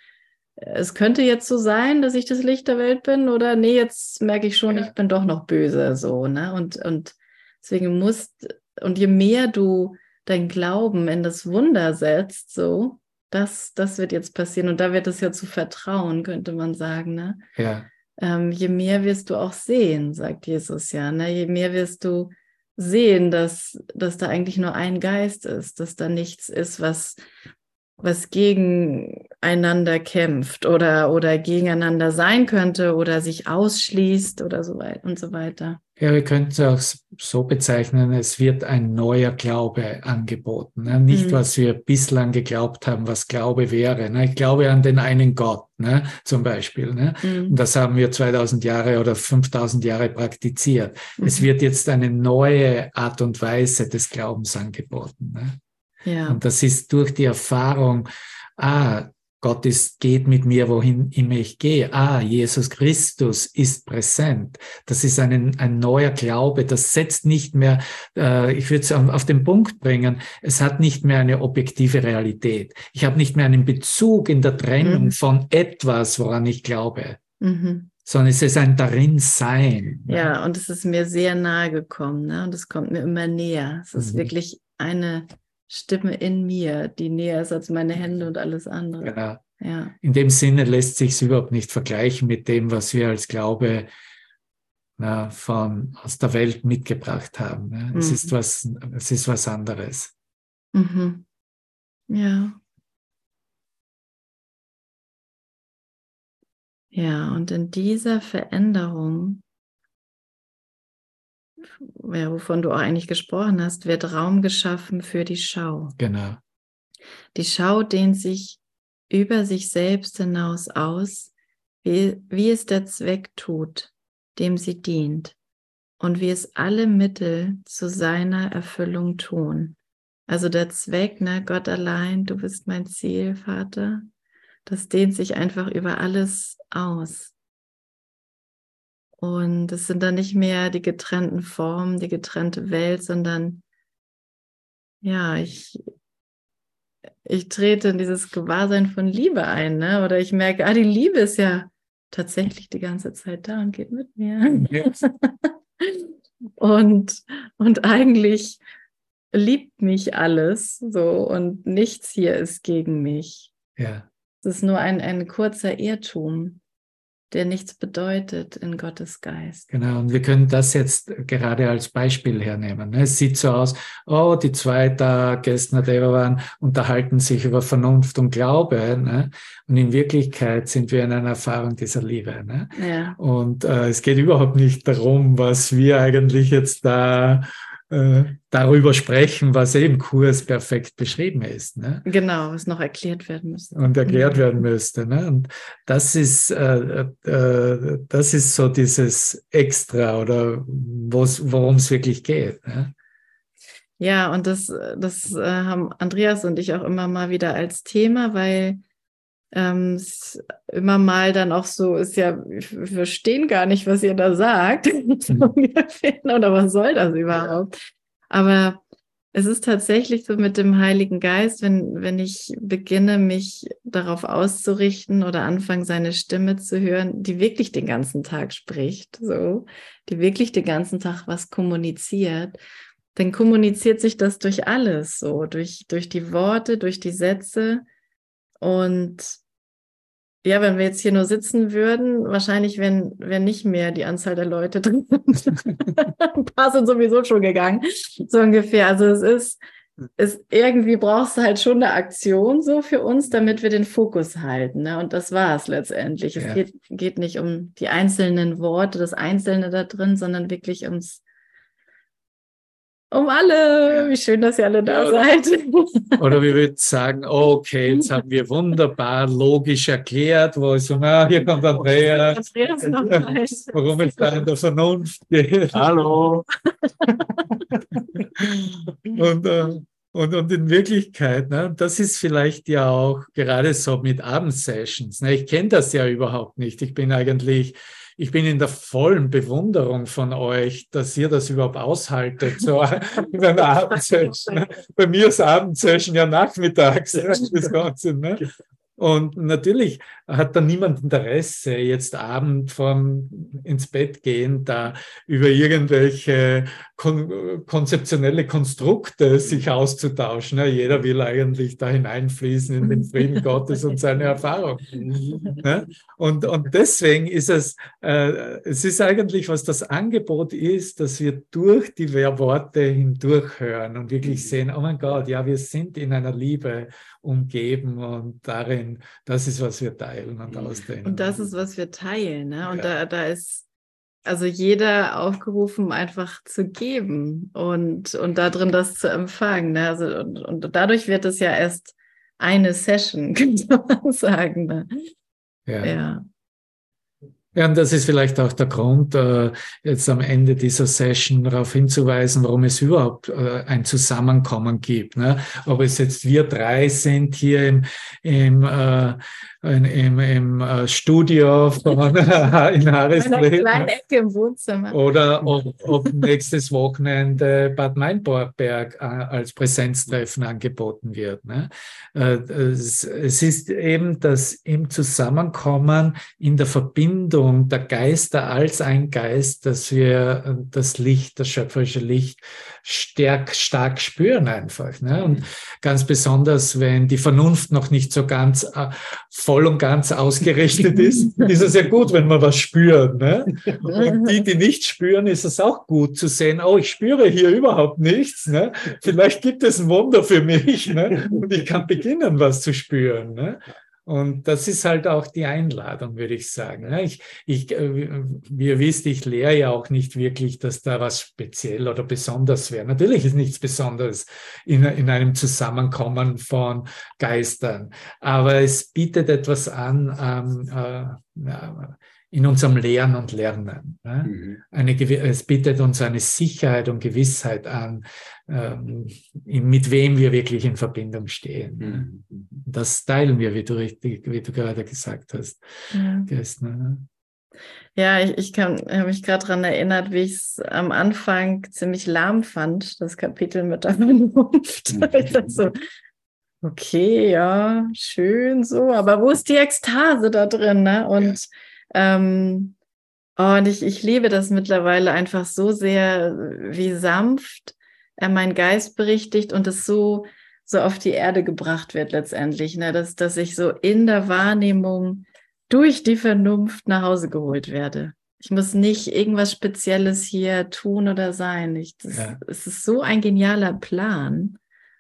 äh, es könnte jetzt so sein, dass ich das Licht der Welt bin, oder nee, jetzt merke ich schon, Ja. ich bin doch noch böse, so, ne? Und, und deswegen musst, und je mehr du dein Glauben in das Wunder setzt, so, das, das wird jetzt passieren. Und da wird es ja zu vertrauen, könnte man sagen, ne? Ja, ähm, je mehr wirst du auch sehen, sagt Jesus ja. Ne? Je mehr wirst du sehen, dass, dass da eigentlich nur ein Geist ist, dass da nichts ist, was, was gegeneinander kämpft oder, oder gegeneinander sein könnte oder sich ausschließt oder so weiter und so weiter. Ja, wir könnten es auch so bezeichnen, es wird ein neuer Glaube angeboten. Ne? Nicht, mhm. was wir bislang geglaubt haben, was Glaube wäre. Ne? Ich glaube an den einen Gott, ne? zum Beispiel. Ne? Mhm. Und das haben wir 2000 Jahre oder 5000 Jahre praktiziert. Mhm. Es wird jetzt eine neue Art und Weise des Glaubens angeboten. Ne? Ja. Und das ist durch die Erfahrung, ah, Gott ist, geht mit mir, wohin immer ich gehe. Ah, Jesus Christus ist präsent. Das ist ein, ein neuer Glaube. Das setzt nicht mehr, äh, ich würde es auf den Punkt bringen, es hat nicht mehr eine objektive Realität. Ich habe nicht mehr einen Bezug in der Trennung mhm. von etwas, woran ich glaube. Mhm sondern es ist ein Darin-Sein. Ja, und es ist mir sehr nahe gekommen, ne? und es kommt mir immer näher. Es ist mhm. wirklich eine Stimme in mir, die näher ist als meine Hände und alles andere. Genau. Ja. In dem Sinne lässt sich es überhaupt nicht vergleichen mit dem, was wir als Glaube na, von, aus der Welt mitgebracht haben. Ne? Mhm. Es, ist was, es ist was anderes. Mhm. Ja. Ja, und in dieser Veränderung ja, wovon du auch eigentlich gesprochen hast, wird Raum geschaffen für die Schau. Genau. Die Schau dehnt sich über sich selbst hinaus aus, wie, wie es der Zweck tut, dem sie dient und wie es alle Mittel zu seiner Erfüllung tun. Also der Zweck, ne, Gott allein, du bist mein Ziel, Vater, das dehnt sich einfach über alles aus. Und es sind dann nicht mehr die getrennten Formen, die getrennte Welt, sondern ja, ich, ich trete in dieses Gewahrsein von Liebe ein, ne? Oder ich merke, ah, die Liebe ist ja tatsächlich die ganze Zeit da und geht mit mir. Yes. und, und eigentlich liebt mich alles so und nichts hier ist gegen mich. Ja. Es ist nur ein, ein kurzer Irrtum der nichts bedeutet in Gottes Geist. Genau, und wir können das jetzt gerade als Beispiel hernehmen. Ne? Es sieht so aus, oh, die zwei da, Gestner, Devavan, unterhalten sich über Vernunft und Glaube. Ne? Und in Wirklichkeit sind wir in einer Erfahrung dieser Liebe. Ne? Ja. Und äh, es geht überhaupt nicht darum, was wir eigentlich jetzt da äh, darüber sprechen, was eben Kurs perfekt beschrieben ist. Ne? Genau, was noch erklärt werden müsste. Und erklärt werden müsste. Ne? Und das ist, äh, äh, das ist so dieses Extra oder worum es wirklich geht. Ne? Ja, und das, das äh, haben Andreas und ich auch immer mal wieder als Thema, weil ähm, immer mal dann auch so ist ja, wir verstehen gar nicht, was ihr da sagt. Mhm. Oder was soll das überhaupt? Aber es ist tatsächlich so mit dem Heiligen Geist, wenn, wenn ich beginne, mich darauf auszurichten oder anfange, seine Stimme zu hören, die wirklich den ganzen Tag spricht, so, die wirklich den ganzen Tag was kommuniziert, dann kommuniziert sich das durch alles, so, durch, durch die Worte, durch die Sätze und ja, wenn wir jetzt hier nur sitzen würden, wahrscheinlich wären wär nicht mehr die Anzahl der Leute drin. Ein paar sind sowieso schon gegangen, so ungefähr. Also es ist, es irgendwie brauchst du halt schon eine Aktion so für uns, damit wir den Fokus halten. Ne? Und das war es letztendlich. Ja. Es geht, geht nicht um die einzelnen Worte, das Einzelne da drin, sondern wirklich ums um alle. Wie schön, dass ihr alle da ja, seid. Oder wir würden sagen, okay, jetzt haben wir wunderbar logisch erklärt, wo ich so, ah, hier kommt Andrea. Andreas Warum es da in der Vernunft geht. Hallo. und, äh, und, und in Wirklichkeit, ne, das ist vielleicht ja auch gerade so mit Abendsessions. Ne, ich kenne das ja überhaupt nicht. Ich bin eigentlich ich bin in der vollen Bewunderung von euch, dass ihr das überhaupt aushaltet, so in einer Abendsession. Bei mir ist Abendsession ja nachmittags, das Ganze. Ne? Und natürlich hat da niemand Interesse, jetzt Abend vorm ins Bett gehen, da über irgendwelche kon konzeptionelle Konstrukte sich auszutauschen. Ja, jeder will eigentlich da hineinfließen in den Frieden Gottes und seine Erfahrung. Ja? Und, und deswegen ist es, äh, es ist eigentlich, was das Angebot ist, dass wir durch die Worte hindurch hören und wirklich sehen, oh mein Gott, ja, wir sind in einer Liebe umgeben und darin, das ist, was wir teilen und ausdehnen. Und das ist, was wir teilen. Ne? Und ja. da, da ist also jeder aufgerufen, einfach zu geben und, und darin das zu empfangen. Ne? Also, und, und dadurch wird es ja erst eine Session, könnte man sagen. Ne? Ja. ja. Ja, und das ist vielleicht auch der Grund, äh, jetzt am Ende dieser Session darauf hinzuweisen, warum es überhaupt äh, ein Zusammenkommen gibt. Ne? Ob es jetzt wir drei sind hier im, im äh, in, im, im äh, Studio von, in Harrisburg. im Wohnzimmer. Oder ob, ob nächstes Wochenende Bad Meinberg äh, als Präsenztreffen angeboten wird. Ne? Äh, es, es ist eben das im Zusammenkommen, in der Verbindung der Geister als ein Geist, dass wir das Licht, das schöpferische Licht stark, stark spüren einfach. Ne? Und ganz besonders, wenn die Vernunft noch nicht so ganz voll voll und ganz ausgerichtet ist, ist es ja gut, wenn man was spürt. Ne? Und die, die nicht spüren, ist es auch gut zu sehen, oh, ich spüre hier überhaupt nichts. Ne? Vielleicht gibt es ein Wunder für mich ne? und ich kann beginnen, was zu spüren. Ne? Und das ist halt auch die Einladung, würde ich sagen. Ich, ich, äh, wie ihr wisst, ich lehre ja auch nicht wirklich, dass da was speziell oder besonders wäre. Natürlich ist nichts Besonderes in, in einem Zusammenkommen von Geistern, aber es bietet etwas an, ähm, äh, in unserem Lehren und Lernen. Ne? Mhm. Eine, es bietet uns eine Sicherheit und Gewissheit an, ähm, mit wem wir wirklich in Verbindung stehen. Ne? Mhm. Das teilen wir, wie du, richtig, wie du gerade gesagt hast. Ja. Gestern, ne? Ja, ich, ich habe mich gerade daran erinnert, wie ich es am Anfang ziemlich lahm fand, das Kapitel mit der Vernunft. Mhm. so, okay, ja, schön so, aber wo ist die Ekstase da drin? Ne? Und ähm, und ich, ich liebe das mittlerweile einfach so sehr, wie sanft er mein Geist berichtigt und es so, so auf die Erde gebracht wird letztendlich, ne? dass, dass ich so in der Wahrnehmung durch die Vernunft nach Hause geholt werde. Ich muss nicht irgendwas Spezielles hier tun oder sein. Ich, das, ja. Es ist so ein genialer Plan.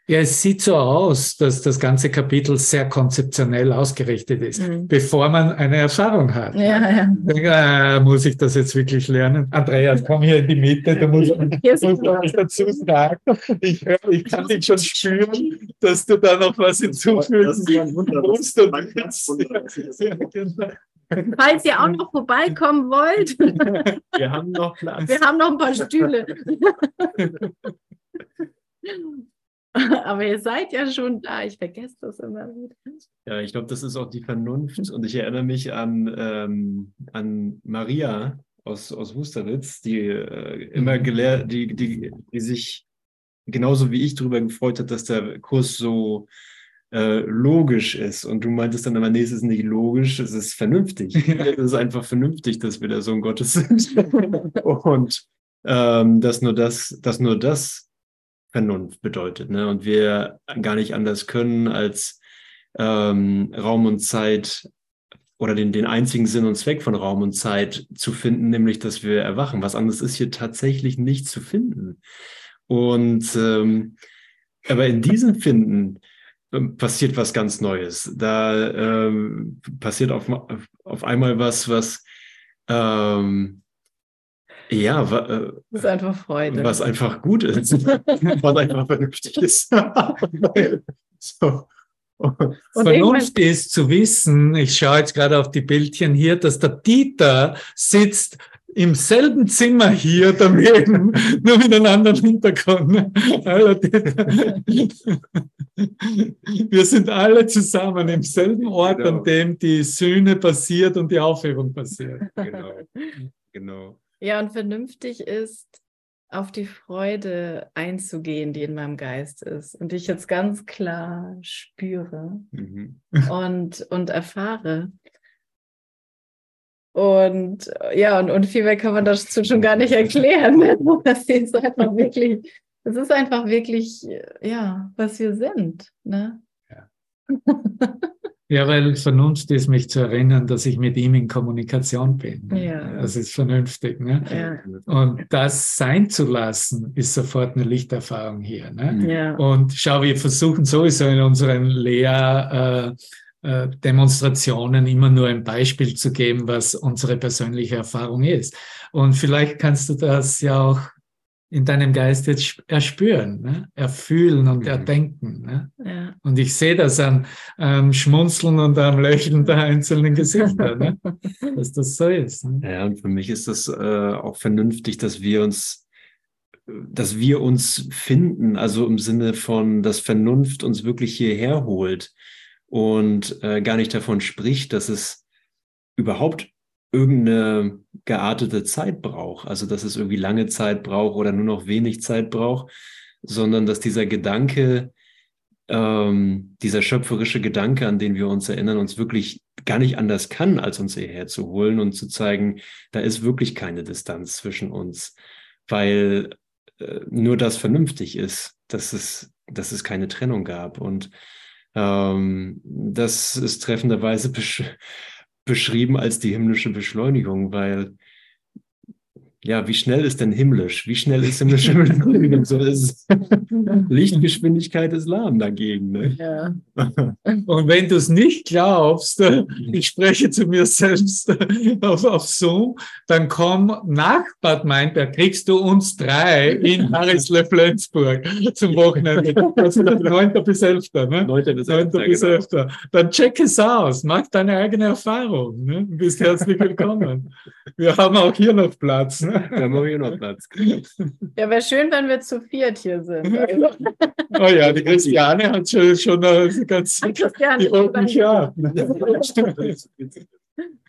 Ja, es sieht so aus, dass das ganze Kapitel sehr konzeptionell ausgerichtet ist, mhm. bevor man eine Erfahrung hat. Ja, ja. Denke, äh, muss ich das jetzt wirklich lernen? Andreas, komm hier in die Mitte, du musst, musst was dazu sagen. Ich, ich kann dich schon spüren, dass du da noch was hinzufügen musst. Falls ihr auch noch vorbeikommen wollt. Wir haben noch Platz. Wir haben noch ein paar Stühle. Aber ihr seid ja schon da. Ich vergesse das immer wieder. Ja, ich glaube, das ist auch die Vernunft. Und ich erinnere mich an, ähm, an Maria aus, aus Wusterwitz, die äh, immer gelehrt, die, die, die sich genauso wie ich darüber gefreut hat, dass der Kurs so äh, logisch ist. Und du meintest dann immer, nee, es ist nicht logisch, es ist vernünftig. es ist einfach vernünftig, dass wir der Sohn Gottes sind. Und ähm, dass nur das, dass nur das Vernunft bedeutet. Ne? Und wir gar nicht anders können, als ähm, Raum und Zeit oder den, den einzigen Sinn und Zweck von Raum und Zeit zu finden, nämlich dass wir erwachen. Was anderes ist hier tatsächlich nicht zu finden. Und ähm, aber in diesem Finden ähm, passiert was ganz Neues. Da ähm, passiert auf, auf einmal was, was ähm, ja, äh, das ist einfach Freude. Was einfach gut ist, was einfach vernünftig ist. so. Und Vernunft ist zu wissen, ich schaue jetzt gerade auf die Bildchen hier, dass der Dieter sitzt im selben Zimmer hier daneben, nur mit einem anderen Hintergrund. Wir sind alle zusammen im selben Ort, genau. an dem die Sühne passiert und die Aufhebung passiert. Genau, genau. Ja, und vernünftig ist, auf die Freude einzugehen, die in meinem Geist ist und die ich jetzt ganz klar spüre mhm. und, und erfahre. Und ja, und, und viel mehr kann man dazu schon gar nicht erklären. Das ist einfach wirklich, es ist einfach wirklich, ja, was wir sind. Ne? Ja. Ja, weil Vernunft ist, mich zu erinnern, dass ich mit ihm in Kommunikation bin. Ja. Das ist vernünftig. Ne? Ja. Und das sein zu lassen, ist sofort eine Lichterfahrung hier. Ne? Ja. Und schau, wir versuchen sowieso in unseren Lehr- äh, äh, Demonstrationen immer nur ein Beispiel zu geben, was unsere persönliche Erfahrung ist. Und vielleicht kannst du das ja auch in deinem Geist jetzt erspüren, ne? erfühlen und mhm. erdenken. Ne? Ja. Und ich sehe das an ähm, Schmunzeln und am Lächeln der einzelnen Gesichter, ne? dass das so ist. Ne? Ja, und für mich ist das äh, auch vernünftig, dass wir uns dass wir uns finden, also im Sinne von, dass Vernunft uns wirklich hierher holt und äh, gar nicht davon spricht, dass es überhaupt irgendeine geartete Zeit braucht, also dass es irgendwie lange Zeit braucht oder nur noch wenig Zeit braucht, sondern dass dieser Gedanke, ähm, dieser schöpferische Gedanke, an den wir uns erinnern, uns wirklich gar nicht anders kann, als uns hierher zu holen und zu zeigen, da ist wirklich keine Distanz zwischen uns, weil äh, nur das vernünftig ist, dass es, dass es keine Trennung gab. Und ähm, das ist treffenderweise besch beschrieben als die himmlische Beschleunigung, weil ja, wie schnell ist denn himmlisch? Wie schnell ist Beschleunigung? So ist Lichtgeschwindigkeit ist lahm dagegen. Ne? Ja. Und wenn du es nicht glaubst, ich spreche zu mir selbst auf, auf Zoom, dann komm nach Bad Meinberg, kriegst du uns drei in Harrisle-Flensburg zum Wochenende. Also 9. bis 11. Ne? 9. bis 11. 9. Bis 11. Genau. Dann check es aus, mach deine eigene Erfahrung. Ne? Du bist herzlich willkommen. Wir haben auch hier noch Platz. Ne? Da haben wir hier noch Platz. Ja, wäre schön, wenn wir zu viert hier sind. oh ja, die Christiane hat schon, schon ganz die roten Schafen.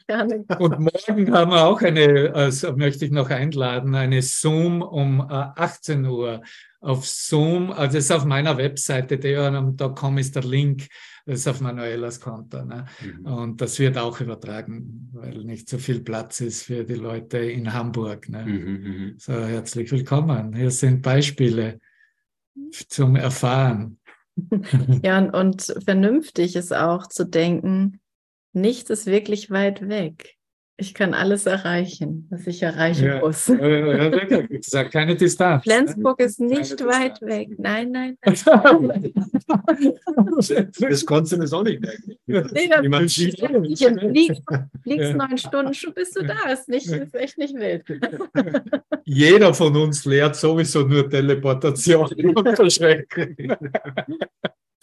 Und morgen haben wir auch eine, also möchte ich noch einladen, eine Zoom um 18 äh, Uhr auf Zoom. Also es ist auf meiner Webseite, deonam.com ist der Link das ist auf Manuelas Konto. Ne? Mhm. Und das wird auch übertragen, weil nicht so viel Platz ist für die Leute in Hamburg. Ne? Mhm, mhm. so, herzlich willkommen. Hier sind Beispiele zum Erfahren. Ja, und, und vernünftig ist auch zu denken, nichts ist wirklich weit weg. Ich kann alles erreichen, was ich erreichen ja, muss. Ja, ja, gesagt, keine Distanz. Flensburg ist nicht keine weit Distanz. weg. Nein, nein. nein. Wisconsin ist auch nicht weg. Nee, dann Niemand fliegst, fliegst neun Stunden, schon bist du da. Ist, nicht, ist echt nicht wild. Jeder von uns lehrt sowieso nur Teleportation und Verschrecken.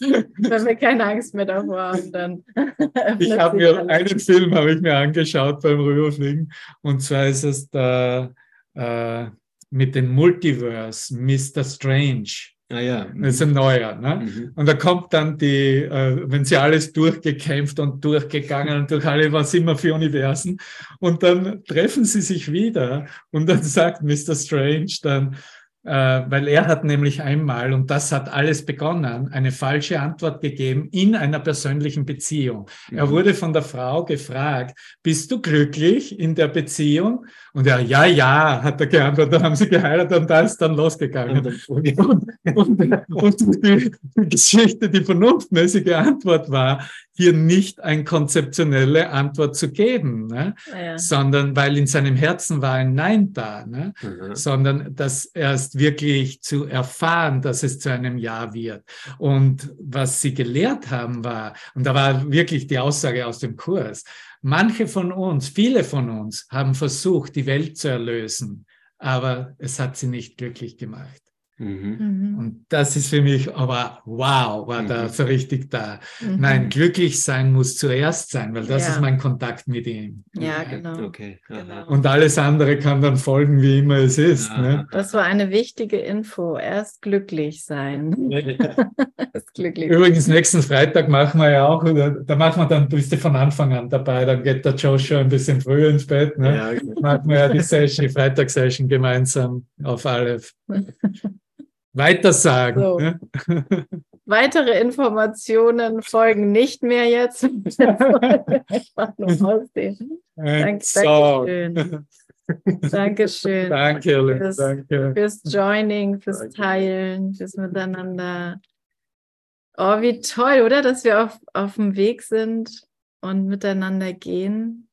Wenn wir keine Angst mehr davor haben, dann. ich habe mir einen Film habe ich mir angeschaut beim Rüberfliegen und zwar ist es da äh, mit dem Multiverse, Mr. Strange. Ah ja. Das ist ein neuer. Ne? Mhm. Und da kommt dann die, äh, wenn sie alles durchgekämpft und durchgegangen und durch alle, was immer für Universen. Und dann treffen sie sich wieder und dann sagt Mr. Strange dann, weil er hat nämlich einmal, und das hat alles begonnen, eine falsche Antwort gegeben in einer persönlichen Beziehung. Mhm. Er wurde von der Frau gefragt, bist du glücklich in der Beziehung? Und er, ja, ja, hat er geantwortet, da haben sie geheiratet und da ist dann losgegangen. Und, und, und die, die Geschichte, die vernunftmäßige Antwort war, hier nicht eine konzeptionelle Antwort zu geben, ne? Ja. sondern weil in seinem Herzen war ein Nein da, ne? Mhm. sondern das erst wirklich zu erfahren, dass es zu einem Ja wird. Und was sie gelehrt haben war, und da war wirklich die Aussage aus dem Kurs, manche von uns, viele von uns haben versucht, die Welt zu erlösen, aber es hat sie nicht glücklich gemacht. Mhm. mhm. Und das ist für mich, aber wow, war mhm. da so richtig da. Mhm. Nein, glücklich sein muss zuerst sein, weil das ja. ist mein Kontakt mit ihm. Ja, genau. Okay. genau. Und alles andere kann dann folgen, wie immer es ist. Ja. Ne? Das war eine wichtige Info. Erst glücklich sein. Erst glücklich Übrigens, nächsten Freitag machen wir ja auch, da machen wir dann, bist du von Anfang an dabei, dann geht der Joe schon ein bisschen früher ins Bett. Ne? Ja, okay. Machen wir ja die Session, die Freitagssession gemeinsam auf Aleph. Weitersagen. So. Ne? Weitere Informationen folgen nicht mehr jetzt. Einfach nur ausdehnen. Dank, Dankeschön. Dankeschön. Danke, fürs, danke. Fürs Joining, fürs danke. Teilen, fürs Miteinander. Oh, wie toll, oder? Dass wir auf, auf dem Weg sind und miteinander gehen.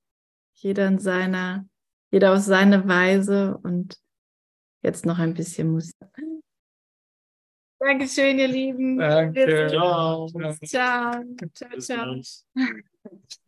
Jeder in seiner, jeder auf seine Weise und jetzt noch ein bisschen Musik. Dankeschön, ihr Lieben. Danke. Ciao. Ciao. Ciao, ciao.